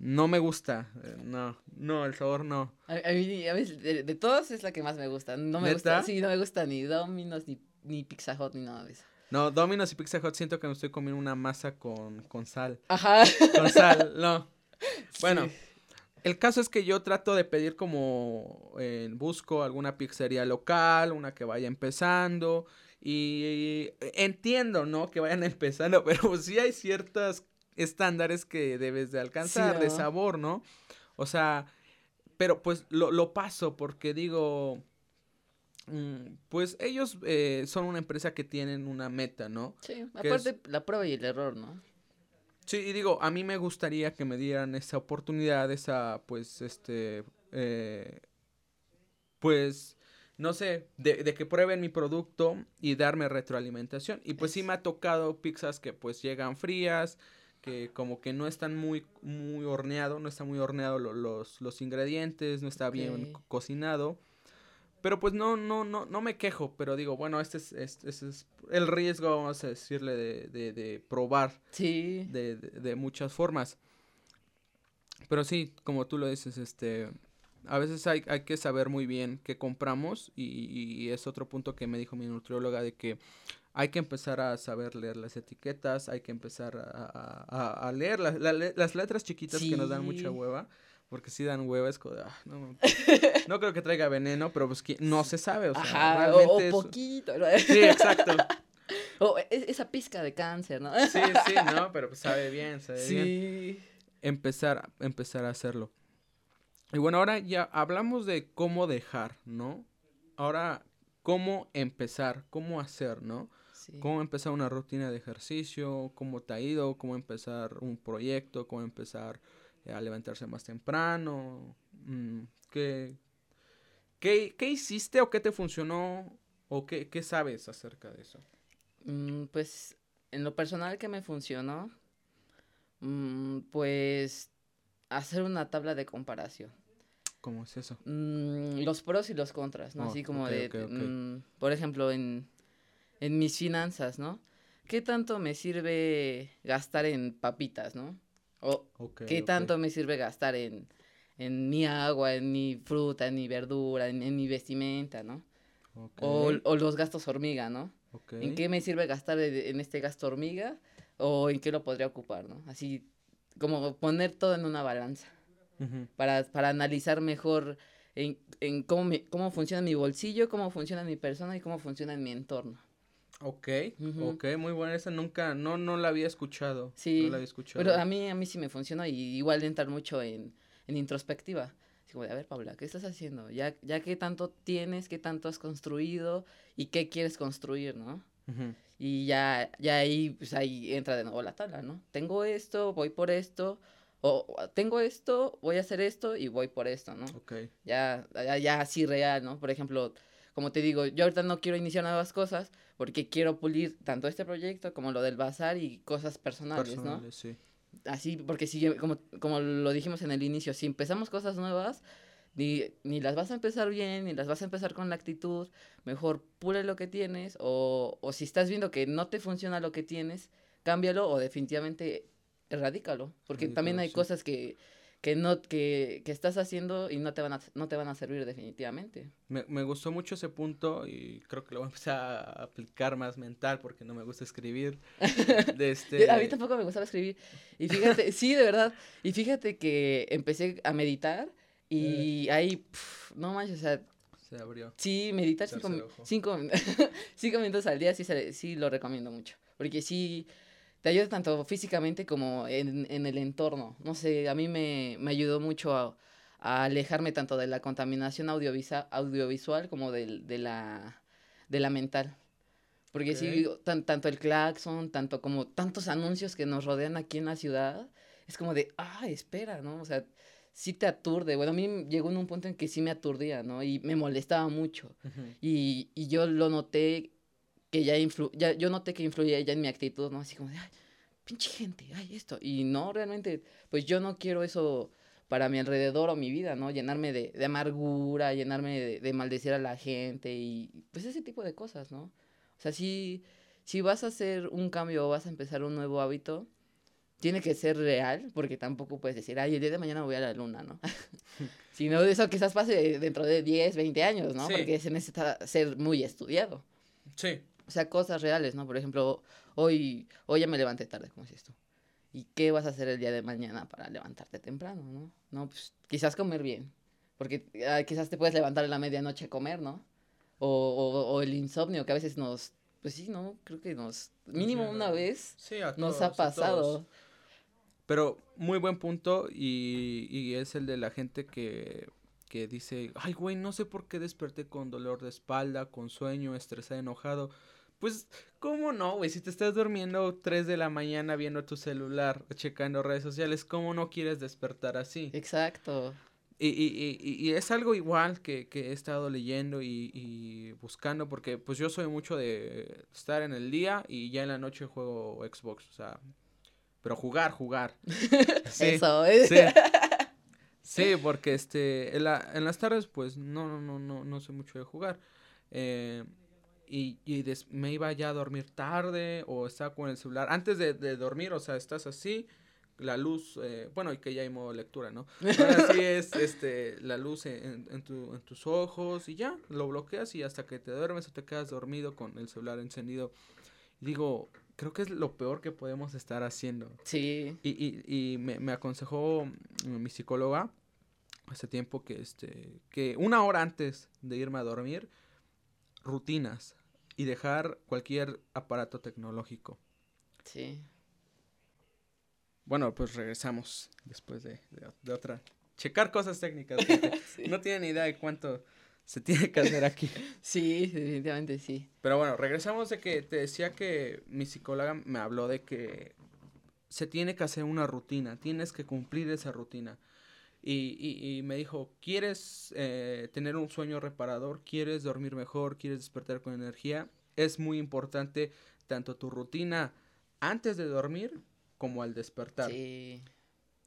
no me gusta, eh, no, no, el sabor no. A, a mí, a veces, de, de todas es la que más me gusta. No me ¿Neta? gusta, sí, no me gusta ni Domino's, ni, ni Pizza Hut, ni nada de eso. No, Domino's y Pizza Hut siento que me estoy comiendo una masa con, con sal. Ajá. Con sal, no. Bueno, Sí. El caso es que yo trato de pedir como eh, busco alguna pizzería local, una que vaya empezando. Y entiendo, ¿no? Que vayan empezando, pero sí hay ciertos estándares que debes de alcanzar de ¿no? sabor, ¿no? O sea, pero pues lo, lo paso porque digo, mm, pues ellos eh, son una empresa que tienen una meta, ¿no? Sí, que aparte la prueba y el error, ¿no? Sí, y digo, a mí me gustaría que me dieran esa oportunidad, esa, pues, este, eh, pues, no sé, de, de que prueben mi producto y darme retroalimentación. Y pues sí me ha tocado pizzas que pues llegan frías, que como que no están muy, muy horneado, no está muy horneado lo- los, los ingredientes, no está bien cocinado. Pero pues no, no, no, no me quejo, pero digo, bueno, este es, este, este es el riesgo, vamos a decirle, de, de, de probar Sí. de, de- de muchas formas. Pero sí, como tú lo dices, este, a veces hay, hay que saber muy bien qué compramos y, y es otro punto que me dijo mi nutrióloga de que hay que empezar a saber leer las etiquetas, hay que empezar a, a- leer las, la- las letras chiquitas que nos dan mucha Sí. hueva, porque si dan hueva es como, "Ah, no, no creo que traiga veneno, pero pues que no se sabe, o sea, Ajá, o, poquito, ¿no? Sí, exacto. O e- esa pizca de cáncer, ¿no? Sí, sí, no, pero pues sabe bien, sabe bien. Sí. empezar, empezar a hacerlo. Y bueno, ahora ya hablamos de cómo dejar, ¿no? Ahora, cómo empezar, cómo hacer, ¿no? sí. Cómo empezar una rutina de ejercicio, cómo te ha ido, cómo empezar un proyecto, cómo empezar a levantarse más temprano, mm, ¿qué, qué, qué hiciste o qué te funcionó o qué, qué sabes acerca de eso? Mm, pues en lo personal que me funcionó, mm, pues hacer una tabla de comparación. ¿Cómo es eso? Los pros y los contras, ¿no? Oh, Así como ok, de, por ejemplo, en, en mis finanzas, ¿no? ¿Qué tanto me sirve gastar en papitas, ¿no? O Ok, qué ok, tanto me sirve gastar en, en mi agua, en mi fruta, en mi verdura, en, en mi vestimenta, ¿no? ok, O, o los gastos hormiga, ¿no? ¿En qué me sirve gastar e- en este gasto hormiga? ¿O en qué lo podría ocupar, no? Así como poner todo en una balanza Ujú. para, para analizar mejor en, en cómo, me, cómo funciona mi bolsillo, cómo funciona mi persona y cómo funciona mi entorno. Ok, ok, muy buena. Esa nunca, no, no la había escuchado. Sí. No la había escuchado. Pero a mí, a mí sí me funciona y igual entrar mucho en, en introspectiva. Así como de, a ver, Paula, ¿qué estás haciendo? Ya, ya qué tanto tienes, qué tanto has construido y qué quieres construir, ¿no? Y ya, ya ahí, pues ahí entra de nuevo la tabla, ¿no? Tengo esto, voy por esto, o tengo esto, voy a hacer esto y voy por esto, ¿no? Ok. Ya, ya, ya así real, ¿no? Por ejemplo, como te digo, yo ahorita no quiero iniciar nuevas cosas porque quiero pulir tanto este proyecto como lo del bazar y cosas personales, ¿no? Sí. Así, porque si, como, como lo dijimos en el inicio, si empezamos cosas nuevas, ni, ni las vas a empezar bien, ni las vas a empezar con la actitud, mejor pule lo que tienes, o, o si estás viendo que no te funciona lo que tienes, cámbialo o definitivamente erradícalo, porque también hay cosas que, que no que, que, estás haciendo y no te van a no te van a servir definitivamente. Me, me, gustó mucho ese punto y creo que lo voy a empezar a aplicar más mental porque no me gusta escribir. De este... a mí tampoco me gustaba escribir. Y fíjate, sí, de verdad. Y fíjate que empecé a meditar y ahí, pff, no manches, o sea... Se abrió. Sí, meditar cinco, cinco, cinco, minutos al día sí, sí lo recomiendo mucho. Porque sí, te ayuda tanto físicamente como en, en el entorno. No sé, a mí me, me ayudó mucho a, a, alejarme tanto de la contaminación audiovisual, audiovisual como de, de, la, de la mental. Porque okay. sí, tan, tanto el claxon, tanto como tantos anuncios que nos rodean aquí en la ciudad, es como de, ah, espera, ¿no? O sea, sí te aturde. Bueno, a mí llegó en un punto en que sí me aturdía, ¿no? Y me molestaba mucho. Uh -huh. y, y yo lo noté que ya, influ ya yo noté que influía ya en mi actitud, ¿no? Así como de, ay, pinche gente, ay, esto. Y no, realmente, pues yo no quiero eso para mi alrededor o mi vida, ¿no? Llenarme de, de amargura, llenarme de, de, maldecir a la gente y pues ese tipo de cosas, ¿no? O sea, si, si vas a hacer un cambio o vas a empezar un nuevo hábito, tiene que ser real, porque tampoco puedes decir, ay, el día de mañana voy a la luna, ¿no? Sino eso quizás pase dentro de 10, 20 años, ¿no? Sí. Porque se necesita ser muy estudiado. Sí. O sea, cosas reales, ¿no? Por ejemplo, hoy, hoy ya me levanté tarde, como si esto. ¿Y qué vas a hacer el día de mañana para levantarte temprano, no? No, pues quizás comer bien. Porque ah, quizás te puedes levantar en la medianoche a comer, ¿no? O, o, o, el insomnio que a veces nos, pues sí, ¿no? Creo que nos, mínimo una vez sí, a nos todos, ha pasado. Pero muy buen punto y, y es el de la gente que, que dice, ay, güey, no sé por qué desperté con dolor de espalda, con sueño, estresado, enojado. Pues, ¿cómo no, güey? Si te estás durmiendo 3 de la mañana viendo tu celular, checando redes sociales, ¿cómo no quieres despertar así? Exacto. Y, y, y, y es algo igual que, que he estado leyendo y, y, buscando, porque pues yo soy mucho de estar en el día y ya en la noche juego Xbox, o sea, pero jugar, jugar. Sí, Eso, ¿eh? Sí. sí, porque este, en, la, en las tardes pues no, no, no, no, no sé mucho de jugar. Eh, y, y des, me iba ya a dormir tarde o estaba con el celular antes de, de dormir, o sea, estás así, la luz, eh, bueno, y que ya hay modo lectura, ¿no? Ahora sí es este, la luz en, en, tu, en tus ojos y ya, lo bloqueas y hasta que te duermes o te quedas dormido con el celular encendido. Digo, creo que es lo peor que podemos estar haciendo. Sí. Y, y, y me, me aconsejó mi psicóloga hace tiempo que, este, que una hora antes de irme a dormir, rutinas y dejar cualquier aparato tecnológico. Sí. Bueno, pues regresamos después de, de, de otra. Checar cosas técnicas. sí. No tienen idea de cuánto se tiene que hacer aquí. sí, definitivamente sí. Pero bueno, regresamos de que te decía que mi psicóloga me habló de que se tiene que hacer una rutina, tienes que cumplir esa rutina. Y, y, y me dijo, ¿quieres eh, tener un sueño reparador? ¿Quieres dormir mejor? ¿Quieres despertar con energía? Es muy importante tanto tu rutina antes de dormir como al despertar. Sí.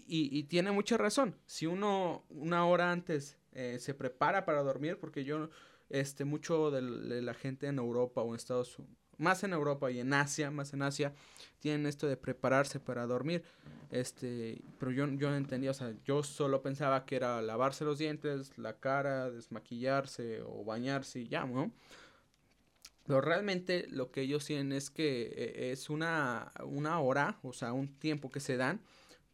Y, y tiene mucha razón. Si uno una hora antes eh, se prepara para dormir, porque yo, este, mucho de, de la gente en Europa o en Estados Unidos, más en Europa y en Asia, más en Asia, tienen esto de prepararse para dormir. Este, pero yo, yo no entendía, o sea, yo solo pensaba que era lavarse los dientes, la cara, desmaquillarse o bañarse y ya, ¿no? Pero realmente lo que ellos tienen es que eh, es una, una hora, o sea, un tiempo que se dan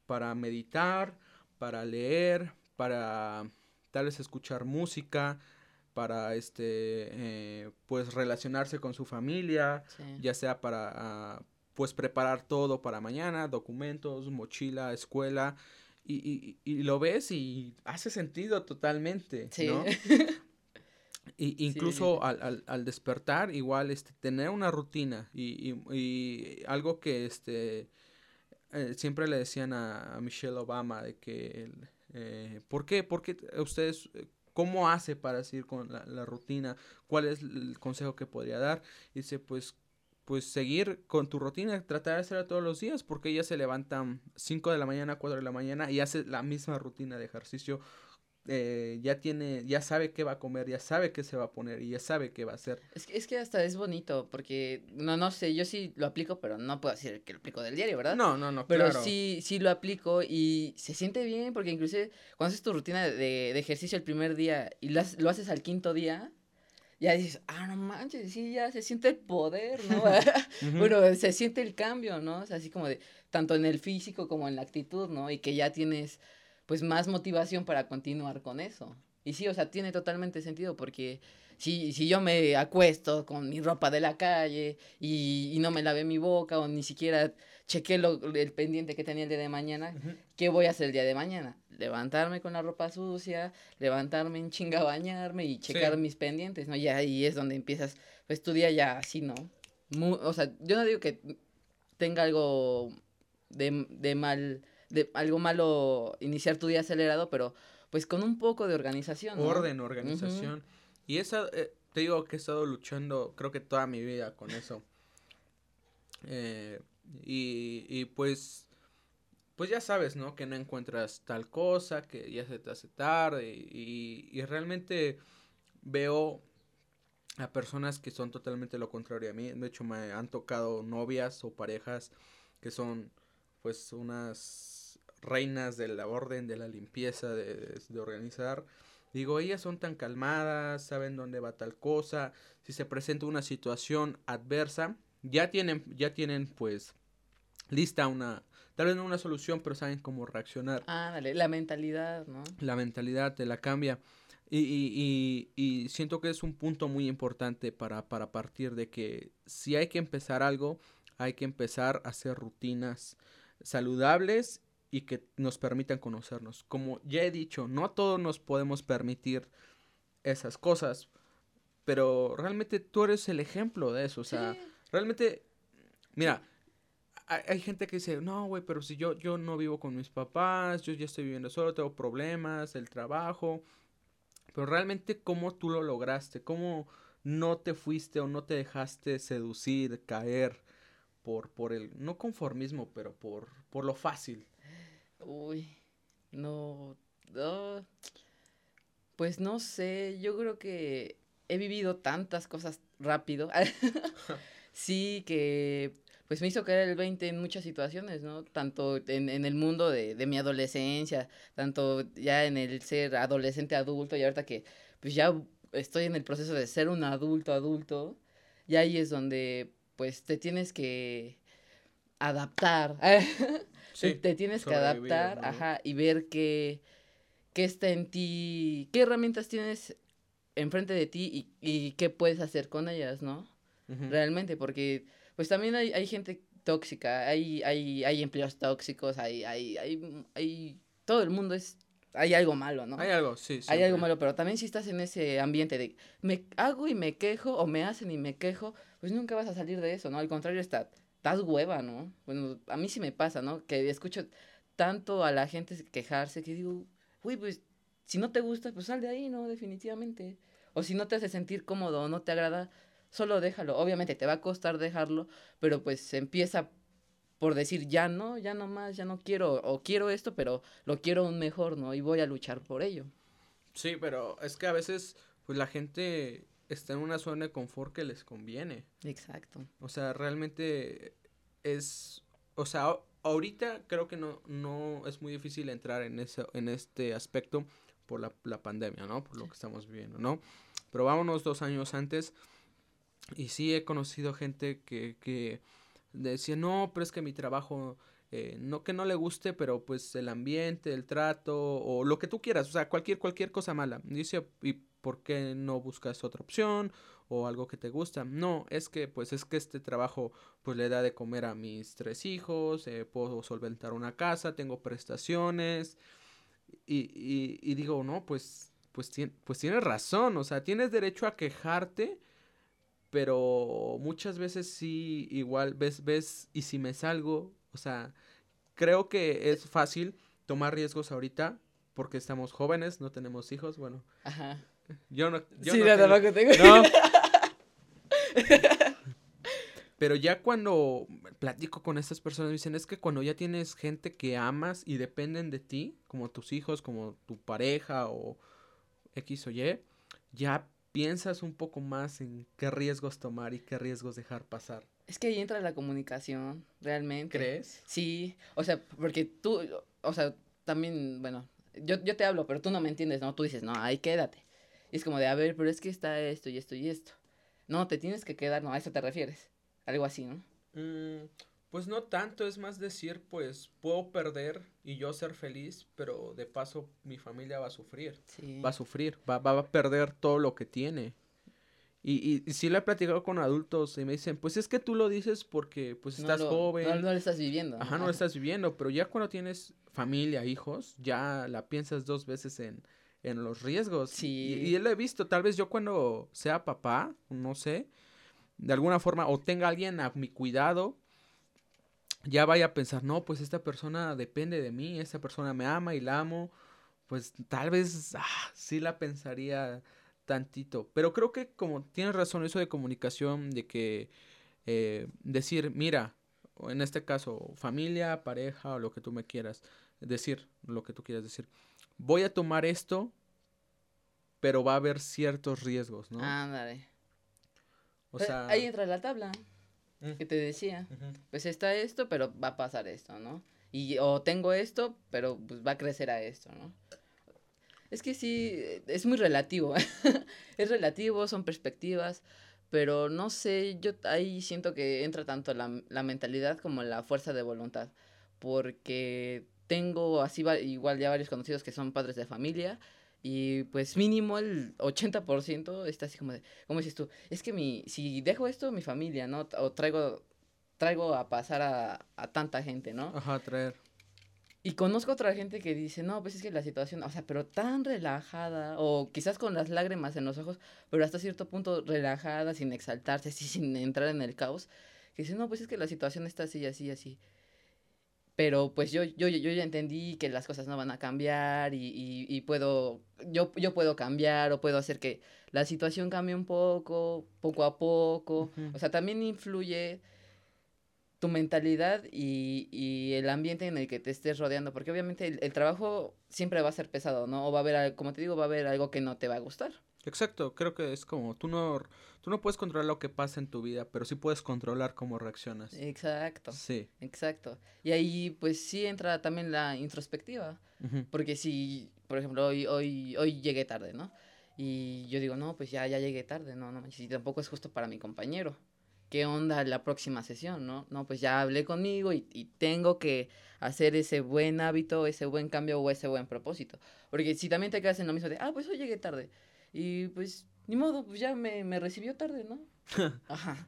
para meditar, para leer, para tal vez escuchar música, para este eh, pues relacionarse con su familia, ya sea para ah, pues preparar todo para mañana, documentos, mochila, escuela, y, y, lo ves y hace sentido totalmente, ¿no? y, incluso Al, al, al, despertar, igual este, tener una rutina y, y algo que este eh, siempre le decían a, Michelle Obama de que eh, ¿por qué? ¿Por qué ustedes cómo hace para seguir con la, rutina? ¿Cuál es el consejo que podría dar? dice, pues pues seguir con tu rutina, tratar de hacerla todos los días, porque ella se levanta 5 de la mañana, 4 de la mañana y hace la misma rutina de ejercicio. Eh, ya tiene, ya sabe qué va a comer, ya sabe qué se va a poner y ya sabe qué va a hacer. Es que, es que hasta es bonito, porque, no, no sé, yo sí lo aplico, pero no puedo decir que lo aplico del diario, ¿verdad? No, no, no, Pero sí, sí lo aplico y se siente bien, porque inclusive cuando haces tu rutina de, de ejercicio el primer día y lo, lo haces al quinto día, ya dices, ah, no manches, sí, ya se siente el poder, ¿no? Bueno, se siente el cambio, ¿no? O sea, así como de, tanto en el físico como en la actitud, ¿no? Y que ya tienes, pues, más motivación para continuar con eso. Y sí, o sea, tiene totalmente sentido porque si, si yo me acuesto con mi ropa de la calle y, y no me lavé mi boca o ni siquiera chequé lo, el pendiente que tenía el día de mañana, ¿qué voy a hacer el día de mañana? Levantarme con la ropa sucia, levantarme en chinga bañarme y checar mis pendientes, ¿no? Y ahí es donde empiezas, pues tu día ya así, ¿no? o sea, yo no digo que tenga algo de, de mal, de algo malo iniciar tu día acelerado, pero pues con un poco de organización. ¿no? Orden, organización. Y esa, eh, te digo que he estado luchando creo que toda mi vida con eso. Eh, y, y pues, pues ya sabes, ¿no? Que no encuentras tal cosa, que ya se te hace tarde y, y realmente veo a personas que son totalmente lo contrario a mí. De hecho, me han tocado novias o parejas que son pues unas reinas de la orden, de la limpieza, de, de, organizar. Digo, ellas son tan calmadas, saben dónde va tal cosa. Si se presenta una situación adversa, ya tienen, ya tienen pues lista una, tal vez no una solución, pero saben cómo reaccionar. Ah, dale, la mentalidad, ¿no? La mentalidad te la cambia. Y, y, y, y siento que es un punto muy importante para, para partir de que si hay que empezar algo, hay que empezar a hacer rutinas saludables y que nos permitan conocernos. Como ya he dicho, no todos nos podemos permitir esas cosas, pero realmente tú eres el ejemplo de eso. O sea, realmente, mira, hay, gente que dice, no, güey, pero si yo, yo no vivo con mis papás, yo ya estoy viviendo solo, tengo problemas, el trabajo. Pero realmente, ¿cómo tú lo lograste? ¿Cómo no te fuiste o no te dejaste seducir, caer por, por el, no conformismo, pero por, por lo fácil? Uy, no, no, pues no sé, yo creo que he vivido tantas cosas rápido. sí, que pues me hizo caer el 20 en muchas situaciones, ¿no? Tanto en, en el mundo de, de, mi adolescencia, tanto ya en el ser adolescente adulto y ahorita que pues ya estoy en el proceso de ser un adulto adulto, y ahí es donde pues te tienes que adaptar. Sí, te tienes que adaptar, ajá, y ver qué, qué está en ti, qué herramientas tienes enfrente de ti y, y qué puedes hacer con ellas, ¿no? Realmente, porque pues también hay, hay gente tóxica, hay, hay, hay empleos tóxicos, hay, hay, hay, hay, todo el mundo es, hay algo malo, ¿no? Hay algo, sí. Hay algo malo, pero también si estás en ese ambiente de, me hago y me quejo, o me hacen y me quejo, pues nunca vas a salir de eso, ¿no? Al contrario, está, estás hueva, ¿no? Bueno, a mí sí me pasa, ¿no? Que escucho tanto a la gente quejarse que digo, uy, pues, si no te gusta, pues sal de ahí, ¿no? Definitivamente. O si no te hace sentir cómodo o no te agrada, solo déjalo. Obviamente te va a costar dejarlo, pero pues empieza por decir ya no, ya no más, ya no quiero, o quiero esto, pero lo quiero un mejor, ¿no? Y voy a luchar por ello. Sí, pero es que a veces, pues la gente está en una zona de confort que les conviene. Exacto. O sea, realmente es, o sea, ahorita creo que no, no es muy difícil entrar en ese, en este aspecto por la, la pandemia, ¿no? Por lo que estamos viviendo, ¿no? Pero vámonos dos años antes y sí he conocido gente que, que decía, no, pero es que mi trabajo eh, no que no le guste, pero pues el ambiente, el trato o lo que tú quieras, o sea, cualquier, cualquier cosa mala. Dice, ¿y por qué no buscas otra opción o algo que te gusta? No, es que pues es que este trabajo pues le da de comer a mis tres hijos, eh, puedo solventar una casa, tengo prestaciones y, y, y digo, no, pues, pues, pues tienes razón, o sea, tienes derecho a quejarte pero muchas veces sí, igual ves, ves, y si me salgo, o sea, creo que es fácil tomar riesgos ahorita porque estamos jóvenes, no tenemos hijos, bueno. Ajá. Yo no. Yo sí, no tengo, tengo. No. Pero ya cuando platico con estas personas me dicen, es que cuando ya tienes gente que amas y dependen de ti, como tus hijos, como tu pareja o X o Y, ya piensas un poco más en qué riesgos tomar y qué riesgos dejar pasar. Es que ahí entra la comunicación, realmente. ¿Crees? Sí, o sea, porque tú, o sea, también, bueno, yo, yo te hablo, pero tú no me entiendes, ¿no? Tú dices, no, ahí quédate. Y es como de, a ver, pero es que está esto y esto y esto. No, te tienes que quedar, no, a eso te refieres. Algo así, ¿no? Mm, pues no tanto, es más decir, pues puedo perder y yo ser feliz, pero de paso mi familia va a sufrir. Va a sufrir, va, va a perder todo lo que tiene. Y, y, sí lo he platicado con adultos y me dicen, pues es que tú lo dices porque pues estás joven. No, no, lo estás viviendo. Ajá, no lo estás viviendo, pero ya cuando tienes familia, hijos, ya la piensas dos veces en, en los riesgos. Sí. Y, y lo he visto, tal vez yo cuando sea papá, no sé, de alguna forma, o tenga alguien a mi cuidado, ya vaya a pensar, no, pues esta persona depende de mí, esta persona me ama y la amo, pues tal vez ah, sí la pensaría tantito. Pero creo que como tienes razón eso de comunicación, de que eh, decir, mira, en este caso, familia, pareja o lo que tú me quieras decir, lo que tú quieras decir, voy a tomar esto, pero va a haber ciertos riesgos, ¿no? Ándale. O sea, ahí entra la tabla que te decía. Pues está esto, pero va a pasar esto, ¿no? Y o tengo esto, pero pues va a crecer a esto, ¿no? Es que sí, es muy relativo. es relativo, son perspectivas, pero no sé, yo ahí siento que entra tanto la, la mentalidad como la fuerza de voluntad, porque tengo así igual ya varios conocidos que son padres de familia y pues mínimo el 80% está así como de, ¿cómo dices tú? Es que mi, si dejo esto, mi familia, ¿no? O traigo, traigo a pasar a, a tanta gente, ¿no? Ajá, traer. Y conozco otra gente que dice, no, pues es que la situación, o sea, pero tan relajada, o quizás con las lágrimas en los ojos, pero hasta cierto punto relajada, sin exaltarse, así, sin entrar en el caos, que dice, no, pues es que la situación está así, así, así. Pero pues yo, yo, yo ya entendí que las cosas no van a cambiar y, y, y, puedo, yo, yo puedo cambiar o puedo hacer que la situación cambie un poco, poco a poco. O sea, también influye tu mentalidad y, y, el ambiente en el que te estés rodeando, porque obviamente el, el, trabajo siempre va a ser pesado, ¿no? O va a haber, como te digo, va a haber algo que no te va a gustar. Exacto, creo que es como, tú no, tú no puedes controlar lo que pasa en tu vida, pero sí puedes controlar cómo reaccionas. Exacto. Sí. Exacto. Y ahí pues sí entra también la introspectiva, porque si, por ejemplo, hoy, hoy, hoy llegué tarde, ¿no? Y yo digo, no, pues ya, ya llegué tarde, no, no, y tampoco es justo para mi compañero. ¿Qué onda la próxima sesión, no? No, pues ya hablé conmigo y, y tengo que hacer ese buen hábito, ese buen cambio o ese buen propósito. Porque si también te quedas en lo mismo de, ah, pues hoy llegué tarde y pues, ni modo, pues ya me, me recibió tarde, ¿no? Ajá.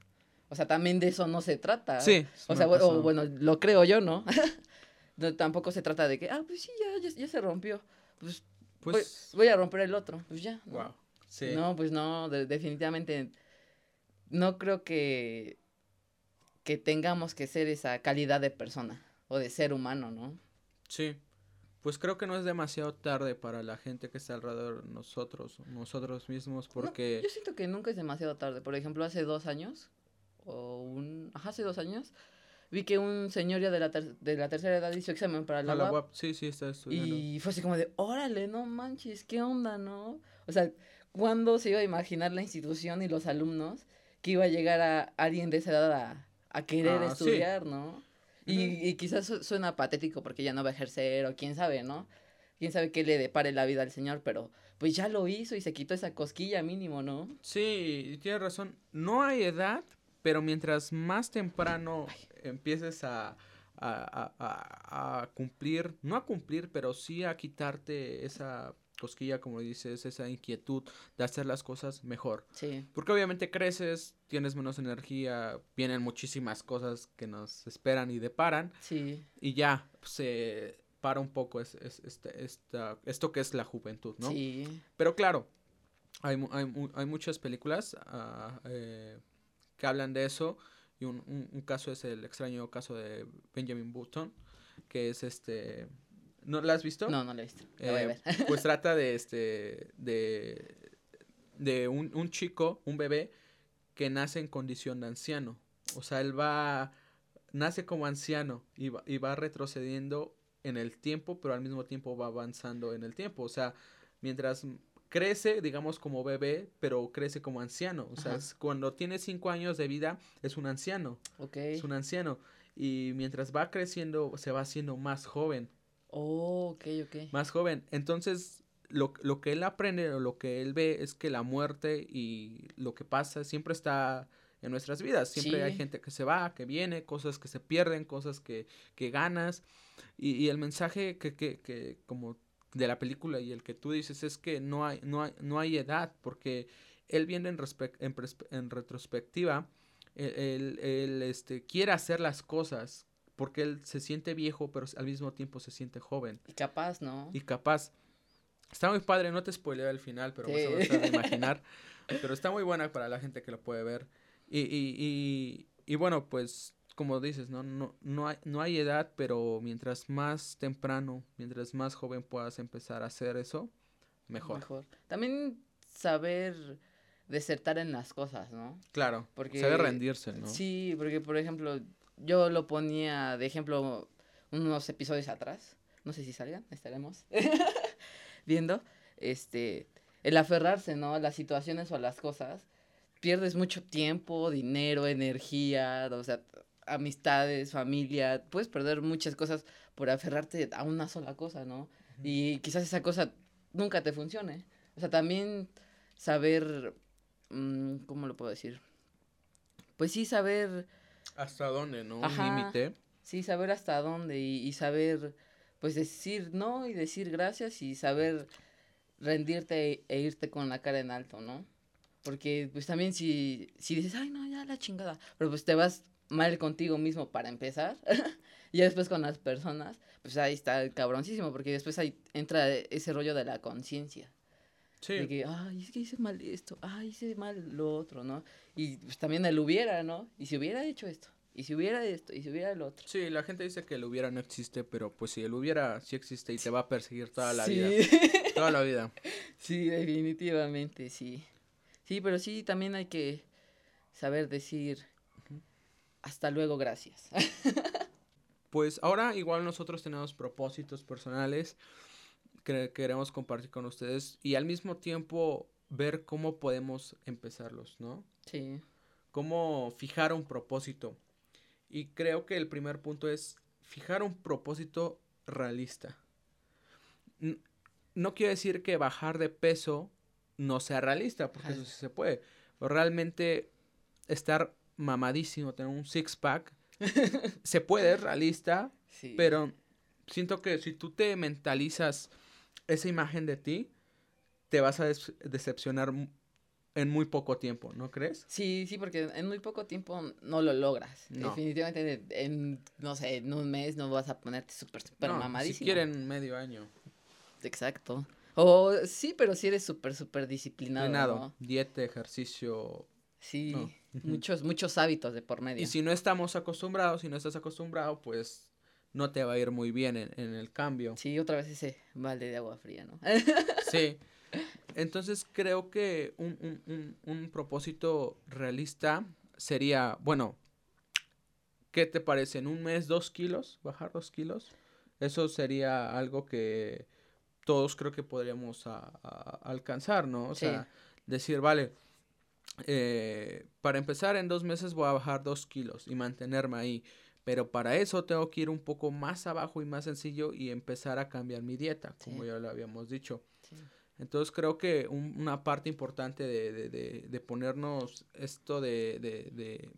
O sea, también de eso no se trata. Sí. O sea, bueno, bueno, lo creo yo, ¿no? no tampoco se trata de que, ah, pues sí, ya, ya, se rompió. Pues, pues... Voy, a romper el otro. Pues ya. ¿no? Wow. Sí. No, pues no, definitivamente no creo que, que tengamos que ser esa calidad de persona o de ser humano, ¿no? Sí pues creo que no es demasiado tarde para la gente que está alrededor de nosotros, nosotros mismos, porque... yo siento que nunca es demasiado tarde. Por ejemplo, hace dos años, o un... Ajá, hace dos años, vi que un señor ya de la, de la tercera edad hizo examen para la, la Sí, sí, está estudiando. Y fue así como de, órale, no manches, ¿qué onda, no? O sea, ¿cuándo se iba a imaginar la institución y los alumnos que iba a llegar a alguien de esa edad a, a querer ah, estudiar, no? Y, y quizás suena patético porque ya no va a ejercer o quién sabe, ¿no? Quién sabe qué le depare la vida al Señor, pero pues ya lo hizo y se quitó esa cosquilla mínimo, ¿no? Sí, tienes razón. No hay edad, pero mientras más temprano empieces a, a, a, a, cumplir, no a cumplir, pero sí a quitarte esa cosquilla, como dices, esa inquietud de hacer las cosas mejor. Sí. Porque obviamente creces, tienes menos energía, vienen muchísimas cosas que nos esperan y deparan. Sí. Y ya se para un poco es, es, este, esta, esto que es la juventud, ¿no? Sí. Pero claro, hay, hay, hay muchas películas uh, eh, que hablan de eso. Y un, un, un, caso es el extraño caso de Benjamin Button, que es este ¿No la has visto? No, no la he visto. La voy a ver. pues trata de este de de un, un, chico, un bebé que nace en condición de anciano. O sea, él va nace como anciano y va, y va retrocediendo en el tiempo, pero al mismo tiempo va avanzando en el tiempo. O sea, mientras crece, digamos, como bebé, pero crece como anciano. O sea, cuando tiene cinco años de vida, es un anciano. Ok. Es un anciano. Y mientras va creciendo, se va haciendo más joven. Oh, ok, ok. Más joven. Entonces, lo, lo que él aprende o lo que él ve es que la muerte y lo que pasa siempre está en nuestras vidas. Siempre Sí. hay gente que se va, que viene, cosas que se pierden, cosas que, que ganas. Y, y el mensaje que, que, que como de la película y el que tú dices es que no hay, no hay, no hay edad, porque él viene en, en, en retrospectiva, él, él- él, este, quiere hacer las cosas porque él se siente viejo, pero al mismo tiempo se siente joven Y capaz, ¿no? y capaz. Está muy padre, no te spoileo el final, pero vas a Sí. de imaginar. Pero está muy buena para la gente que lo puede ver. Y, y, y, y bueno, pues como dices, ¿no? No, no, hay, no hay edad, pero mientras más temprano, mientras más joven puedas empezar a hacer eso, mejor. También saber desertar en las cosas, ¿no? Claro, Porque saber rendirse, ¿no? Sí, porque por ejemplo, yo lo ponía de ejemplo unos episodios atrás. No sé si salgan, estaremos viendo. Este, el aferrarse, ¿no? A las situaciones o a las cosas. Pierdes mucho tiempo, dinero, energía, o sea, amistades, familia. Puedes perder muchas cosas por aferrarte a una sola cosa, ¿no? Y quizás esa cosa nunca te funcione. O sea, también saber, mm, ¿cómo lo puedo decir? Pues sí, saber, ¿Hasta dónde, no? Ajá. Un límite. sí, saber hasta dónde y, y saber, pues decir no y decir gracias y saber rendirte e, e irte con la cara en alto, ¿no? Porque pues también si, si dices, ay, no, ya la chingada, pero pues te vas mal contigo mismo para empezar, y ya después con las personas, pues ahí está cabroncísimo, porque después ahí entra ese rollo de la conciencia. Sí. De que, ay, es que hice mal esto, ay, hice mal lo otro, ¿no? Y pues también el hubiera, ¿no? Y si hubiera hecho esto, y si hubiera esto, y si hubiera el otro. Sí, la gente dice que el hubiera no existe, pero pues si el hubiera sí existe y te va a perseguir toda la sí. vida. Toda la vida. sí, definitivamente, sí. Sí, pero sí, también hay que saber decir, hasta luego, gracias. Pues ahora igual nosotros tenemos propósitos personales que queremos compartir con ustedes y al mismo tiempo ver cómo podemos empezarlos, ¿no? sí, Cómo fijar un propósito. Y creo que el primer punto es fijar un propósito realista. No quiere decir que bajar de peso no sea realista, porque Ajá. eso sí se puede. Pero realmente estar mamadísimo, tener un six pack, se puede, es realista, sí. pero siento que si tú te mentalizas esa imagen de ti, te vas a decepcionar en muy poco tiempo, ¿no crees? Sí, sí, porque en muy poco tiempo no lo logras. No. Definitivamente en, no sé, en un mes no vas a ponerte súper, súper No, mamadísimo. Si quieren medio año. Exacto. O sí, pero si eres súper, súper disciplinado. ¿no? dieta, ejercicio. Sí, muchos, muchos hábitos de por medio. Y si no estamos acostumbrados, si no estás acostumbrado, pues no te va a ir muy bien en, en el cambio. Sí, otra vez ese balde de agua fría, ¿no? Sí. Entonces creo que un, un, un, un propósito realista sería, bueno, ¿qué te parece? ¿En un mes dos kilos? ¿Bajar dos kilos? Eso sería algo que todos creo que podríamos a- a- alcanzar, ¿no? O Sí. sea, decir, vale, eh, para empezar en dos meses voy a bajar dos kilos y mantenerme ahí. Pero para eso tengo que ir un poco más abajo y más sencillo y empezar a cambiar mi dieta, como Sí. ya lo habíamos dicho. Sí. Entonces creo que un- una parte importante de, de, de, de ponernos esto de, de, de,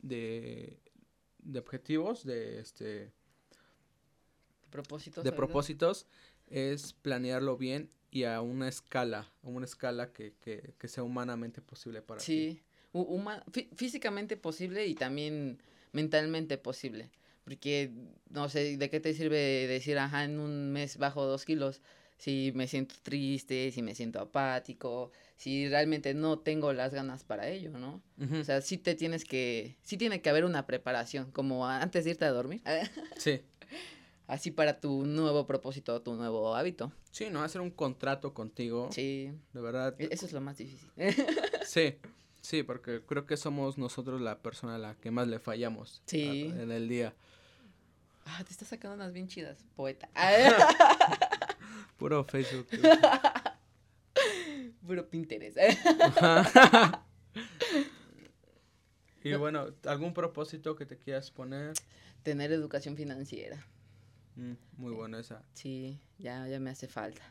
de, de objetivos, de este propósitos. de propósitos es planearlo bien y a una escala, a una escala que, que, que sea humanamente posible para ti. Sí, físicamente posible y también mentalmente posible. Porque, no sé, ¿de qué te sirve decir, ajá, en un mes bajo dos kilos? Si me siento triste, si me siento apático, si realmente no tengo las ganas para ello, ¿no? O sea, sí te tienes que, sí tiene que haber una preparación, como antes de irte a dormir, sí, así para tu nuevo propósito, tu nuevo hábito. sí, no hacer un contrato contigo, Sí, de verdad. e- eso es lo más difícil. Sí, sí, porque creo que somos nosotros la persona a la que más le fallamos a- Sí. en el día. Ah, te estás sacando unas bien chidas, poeta. Puro Facebook. Puro Pinterest. Y bueno, ¿algún propósito que te quieras poner? Tener educación financiera. Mm, muy buena esa. Sí, ya, ya me hace falta.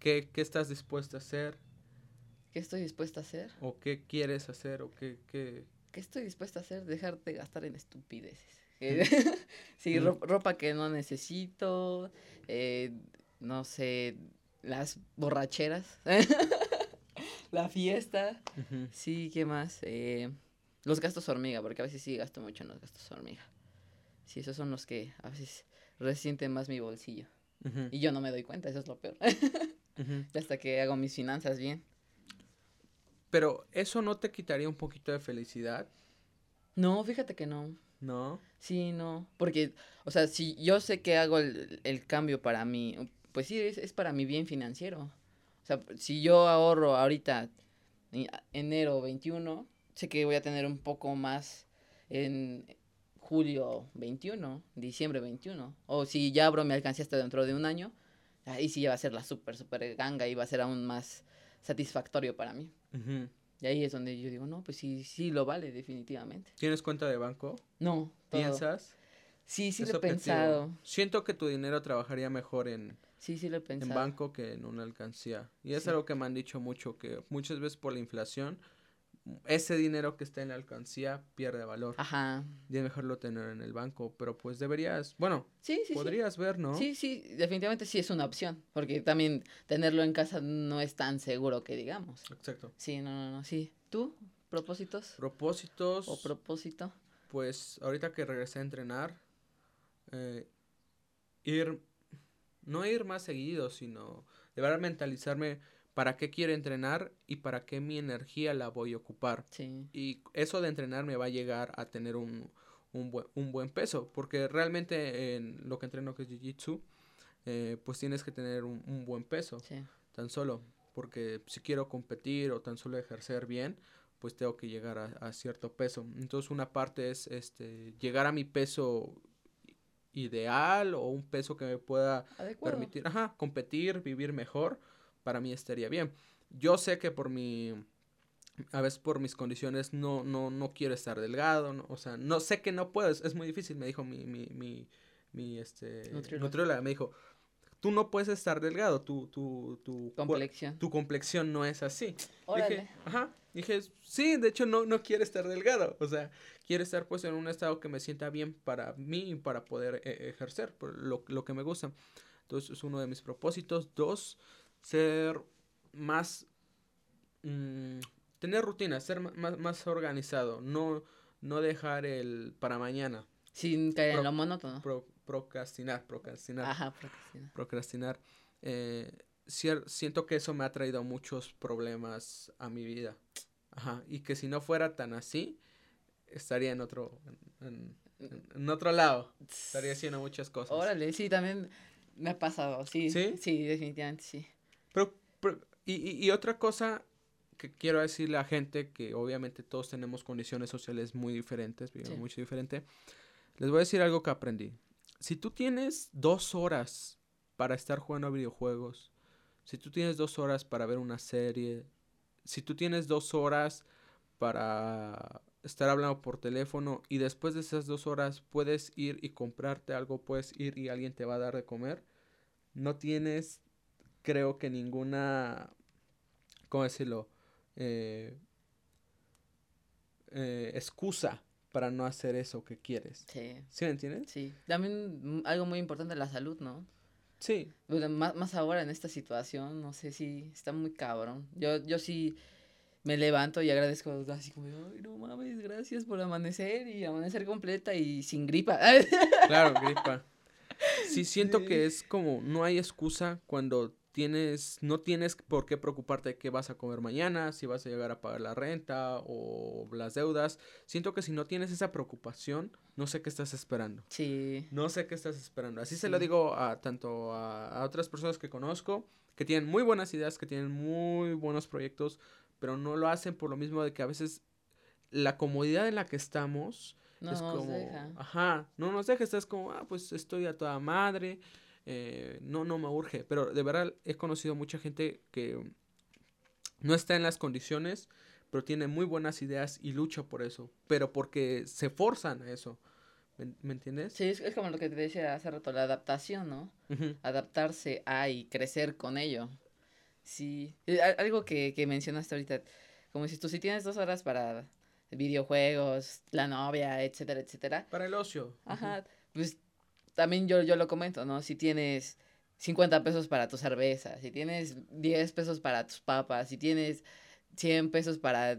¿Qué, ¿Qué estás dispuesto a hacer? ¿Qué estoy dispuesta a hacer? ¿O qué quieres hacer? ¿O qué, qué... ¿Qué estoy dispuesta a hacer? Dejar de gastar en estupideces. Eh, sí, ro- ropa que no necesito. eh, no sé, las borracheras. La fiesta. Sí, ¿qué más? Eh, los gastos hormiga, porque a veces sí gasto mucho en los gastos hormiga. Sí, esos son los que a veces resienten más mi bolsillo. Y yo no me doy cuenta, eso es lo peor. Hasta que hago mis finanzas bien. Pero eso no te quitaría un poquito de felicidad, No, fíjate que no. ¿no? Sí, no. Porque, o sea, si yo sé que hago el, el cambio para mí, pues sí, es, es para mi bien financiero. O sea, si yo ahorro ahorita, en enero 21, sé que voy a tener un poco más en julio 21, diciembre 21. O si ya abro mi alcancía hasta dentro de un año, ahí sí ya va a ser la súper, súper ganga y va a ser aún más satisfactorio para mí. Y ahí es donde yo digo, no, pues sí, sí lo vale, definitivamente. ¿Tienes cuenta de banco? No, todo. ¿Piensas? Sí, sí lo he objetivo. pensado. Siento que tu dinero trabajaría mejor en, Sí, sí lo he en pensado. banco que en una alcancía. Y es Sí. algo que me han dicho mucho, que muchas veces por la inflación, ese dinero que está en la alcancía pierde valor. Ajá. Y es mejor lo tener en el banco, pero pues deberías, bueno, Sí, sí, podrías ver, ¿no? sí. Sí, sí, definitivamente sí es una opción. Porque también tenerlo en casa no es tan seguro que digamos. Exacto. Sí, no, no, no. Sí. ¿Tú? ¿Propósitos? Propósitos, ¿O propósito? pues ahorita que regresé a entrenar, eh, ir, no ir más seguido, sino de verdad mentalizarme para qué quiero entrenar y para qué mi energía la voy a ocupar. Sí. Y eso de entrenar me va a llegar a tener un, un, buen, un buen peso, porque realmente en lo que entreno que es Jiu-Jitsu, eh, pues tienes que tener un, un buen peso, Sí. tan solo, porque si quiero competir o tan solo ejercer bien, pues tengo que llegar a, a cierto peso. Entonces una parte es este llegar a mi peso ideal o un peso que me pueda Adecuado. permitir, ajá, competir, vivir mejor, para mí estaría bien. Yo sé que por mi, a veces por mis condiciones no, no, no quiero estar delgado, no, o sea, no sé que no puedo, es, es muy difícil, me dijo mi, mi, mi, mi este, nutrióloga, me dijo, tú no puedes estar delgado, tu, tu, tu, Complexión. tu complexión no es así. Órale. Dije, ajá, dije, sí, de hecho no, no quiero estar delgado, o sea, quiero estar pues en un estado que me sienta bien para mí y para poder eh, ejercer por lo, lo que me gusta. Entonces es uno de mis propósitos. Dos, ser más, mm, tener rutinas, ser más, más organizado, no, no dejar el para mañana, Sin caer Pro- en lo monótono. pro- procrastinar, procrastinar Ajá, procrastinar. procrastinar. Eh, siento que eso me ha traído muchos problemas a mi vida. Ajá, y que si no fuera tan así, estaría en otro, en, en- en otro lado. Estaría haciendo muchas cosas. Órale, sí, también me ha pasado, sí. ¿Sí? Sí, definitivamente sí. Pero, pero- y, otra cosa que quiero decirle a la gente, que obviamente todos tenemos condiciones sociales muy diferentes, vivimos Sí. mucho diferente, les voy a decir algo que aprendí. Si tú tienes dos horas para estar jugando a videojuegos, si tú tienes dos horas para ver una serie, si tú tienes dos horas para estar hablando por teléfono y después de esas dos horas puedes ir y comprarte algo, puedes ir y alguien te va a dar de comer, no tienes, creo que ninguna, ¿cómo decirlo? Eh, eh, excusa para no hacer eso que quieres. Sí. ¿Sí me entiendes? Sí. También algo muy importante la salud, ¿no? Sí. Bueno, más, más ahora en esta situación, no sé si está muy cabrón. Yo, yo sí me levanto y agradezco así como, ay, no mames, gracias por amanecer y amanecer completa y sin gripa. Claro, gripa. Sí, siento que es como, no hay excusa cuando tienes, no tienes por qué preocuparte de qué vas a comer mañana, si vas a llegar a pagar la renta o las deudas. Siento que si no tienes esa preocupación, no sé qué estás esperando. Sí. No sé qué estás esperando. Así se lo digo a tanto a, a otras personas que conozco, que tienen muy buenas ideas, que tienen muy buenos proyectos, pero no lo hacen por lo mismo de que a veces la comodidad en la que estamos No es nos como, deja. ajá, no nos deja, estás como, ah, pues estoy a toda madre, eh, no, no me urge, pero de verdad he conocido mucha gente que no está en las condiciones, pero tiene muy buenas ideas y lucha por eso, pero porque se forzan a eso, ¿me, me entiendes? Sí, es, es como lo que te decía hace rato, la adaptación, ¿no? Adaptarse a y crecer con ello. Sí. Al- Algo que, que mencionaste ahorita, como si tú si tienes dos horas para videojuegos, la novia, etcétera, etcétera. Para el ocio. Ajá, pues también yo, yo lo comento, ¿no? Si tienes 50 pesos para tu cerveza, si tienes 10 pesos para tus papas, si tienes 100 pesos para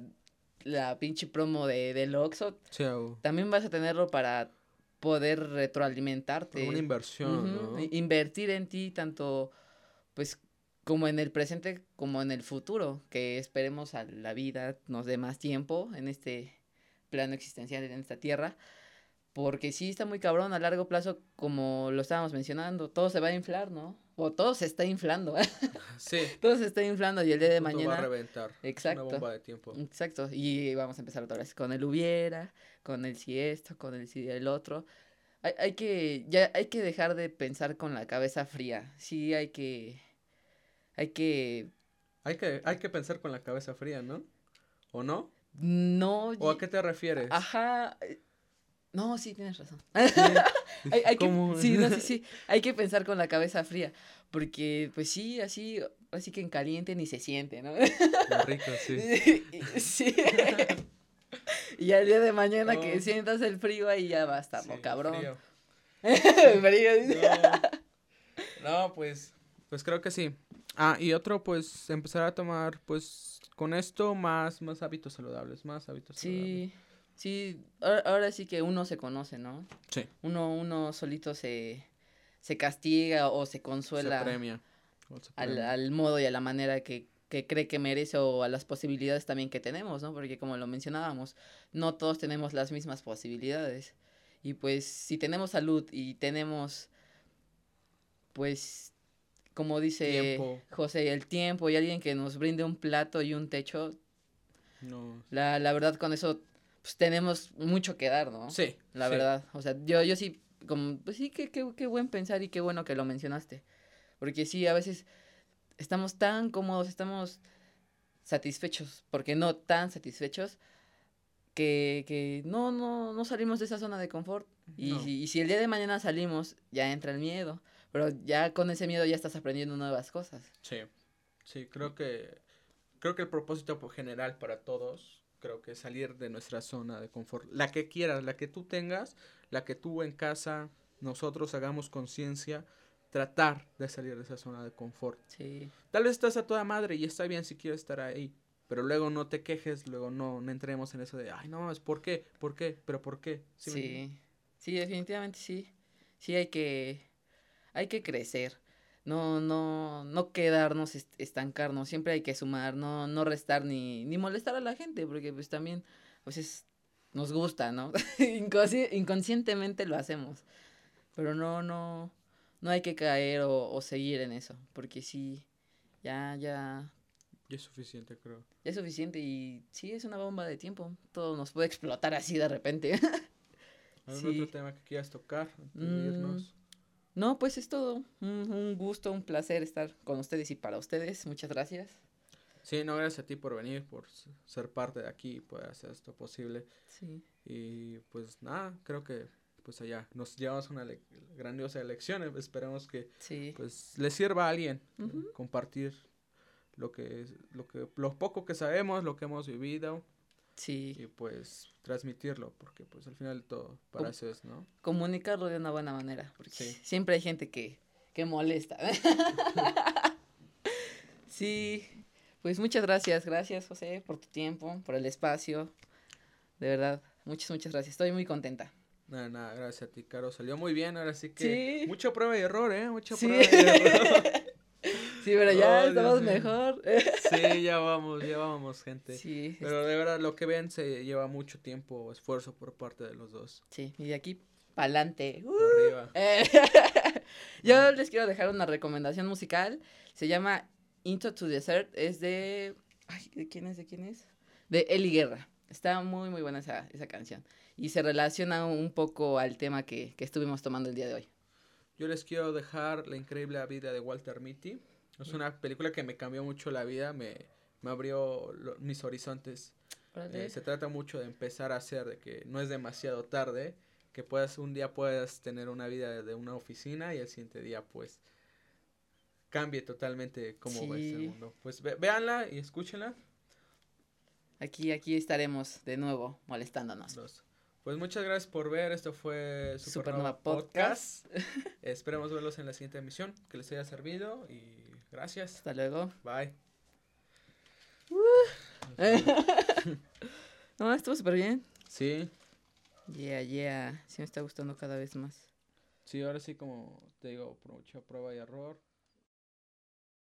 la pinche promo de, del Oxxo, también vas a tenerlo para poder por retroalimentarte. una inversión, ¿no? Invertir en ti tanto, pues, como en el presente como en el futuro, que esperemos a la vida nos dé más tiempo en este plano existencial en esta tierra, porque sí está muy cabrón a largo plazo, como lo estábamos mencionando, todo se va a inflar, ¿no? O todo se está inflando, Sí. todo se está inflando y el día de punto Va a mañana... reventar. Exacto. Una bomba de tiempo. Exacto, y vamos a empezar otra vez con el hubiera, con el si esto, con el si el otro. Hay, hay que, ya hay que dejar de pensar con la cabeza fría. Sí, hay que, hay que, Hay que, hay que pensar con la cabeza fría, ¿no? ¿O no? no. ¿O a qué te refieres? Ajá. No, sí, tienes razón. Sí. Hay, hay que, sí, no, sí, sí. Hay que pensar con la cabeza fría. Porque, pues sí, así, así que en caliente ni se siente, ¿no? Qué rico, sí. sí. y al día de mañana que sientas el frío ahí ya va a estar, Sí, ¿no, cabrón? frío. Frío. No. No, pues, pues creo que sí. Ah, y otro, pues, empezar a tomar, pues, con esto más, más hábitos saludables, más hábitos saludables. Sí, sí, ahora, ahora sí que uno se conoce, ¿no? Sí. Uno, uno solito se, se castiga o se Se consuela premia. o se al, premia. al modo y a la manera que, que cree que merece o a las posibilidades también que tenemos, ¿no? Porque como lo mencionábamos, no todos tenemos las mismas posibilidades. Y pues si tenemos salud y tenemos, pues, como dice Tiempo. José, el tiempo y alguien que nos brinde un plato y un techo, No. la, la verdad con eso, pues tenemos mucho que dar, ¿no? Sí. La sí. verdad, o sea, yo, yo sí, como, pues sí, qué, qué, qué buen pensar y qué bueno que lo mencionaste. Porque sí, a veces estamos tan cómodos, estamos satisfechos, porque no tan satisfechos, que, que no, no, no salimos de esa zona de confort. Y, No. si, y si el día de mañana salimos, ya entra el miedo. Pero ya con ese miedo ya estás aprendiendo nuevas cosas. Sí, sí, creo que creo que el propósito po- general para todos, creo que salir de nuestra zona de confort, la que quieras, la que tú tengas, la que tú en casa, nosotros hagamos conciencia, tratar de salir de esa zona de confort. Sí, Tal vez estás a toda madre y está bien si quieres estar ahí, pero luego no te quejes, luego no, no entremos en eso de, ay, no mames, ¿por qué? ¿Por qué? ¿Pero por qué? sí, sí, entiendes? definitivamente sí. Sí hay que, hay que crecer. No, no, no quedarnos, est- estancarnos. Siempre hay que sumar, no, no restar ni, ni molestar a la gente, porque pues también, pues es, nos gusta, ¿no? Inconsci- inconscientemente lo hacemos. Pero no, no, no hay que caer o, o seguir en eso, porque sí, ya, ya, Y es suficiente, creo. ya es suficiente y sí es una bomba de tiempo. Todo nos puede explotar así de repente. ¿Algún Sí. otro tema que quieras tocar Mm, irnos? No, pues es todo. Un, un gusto, un placer estar con ustedes y para ustedes. Muchas gracias. Sí, no, gracias a ti por venir, por ser parte de aquí y poder hacer esto posible. Sí. Y pues nada, creo que pues allá nos llevamos a una le- grandiosa elección. eh, Esperemos que Sí. pues le sirva a alguien eh, compartir lo que es- lo que lo poco que sabemos, lo que hemos vivido Sí. Y pues transmitirlo, porque pues al final todo para Com- eso es, ¿no? Comunicarlo de una buena manera. Porque Sí. siempre hay gente que, que molesta. sí. Pues muchas gracias. Gracias, José, por tu tiempo, por el espacio. De verdad, muchas, muchas gracias. Estoy muy contenta. Nada, nada, gracias a ti, Caro. Salió muy bien, ahora sí que. Sí. Mucha prueba y error, ¿eh? Mucha Sí. prueba y error. Sí, pero ya Oh, estamos mejor. sí, ya vamos, ya vamos, gente. Sí, Pero de verdad, lo que ven se lleva mucho tiempo, esfuerzo por parte de los dos. sí, y de aquí pa'lante. Uh. Arriba. Eh, Yo les quiero dejar una recomendación musical. Se llama Into to Desert. Es de. Ay, ¿de quién es? ¿De quién es? De Eli Guerra. Está muy, muy buena esa, esa canción. Y se relaciona un poco al tema que, que estuvimos tomando el día de hoy. Yo les quiero dejar La increíble vida de Walter Mitty. Es una película que me cambió mucho la vida, me, me abrió lo- mis horizontes. Eh, se trata mucho de empezar a hacer, de que no es demasiado tarde, que puedas un día puedas tener una vida de una oficina y el siguiente día pues cambie totalmente cómo ves el Sí. mundo. Pues ve- véanla y escúchenla. Aquí, aquí estaremos de nuevo molestándonos. Los- Pues muchas gracias por ver, esto fue Supernova, Supernova Podcast. Esperemos verlos en la siguiente emisión, que les haya servido y gracias. Hasta luego. Bye. No, estuvo súper bien. Sí, Yeah, yeah. Sí me está gustando cada vez más. sí, ahora sí como te digo, mucha prueba y error,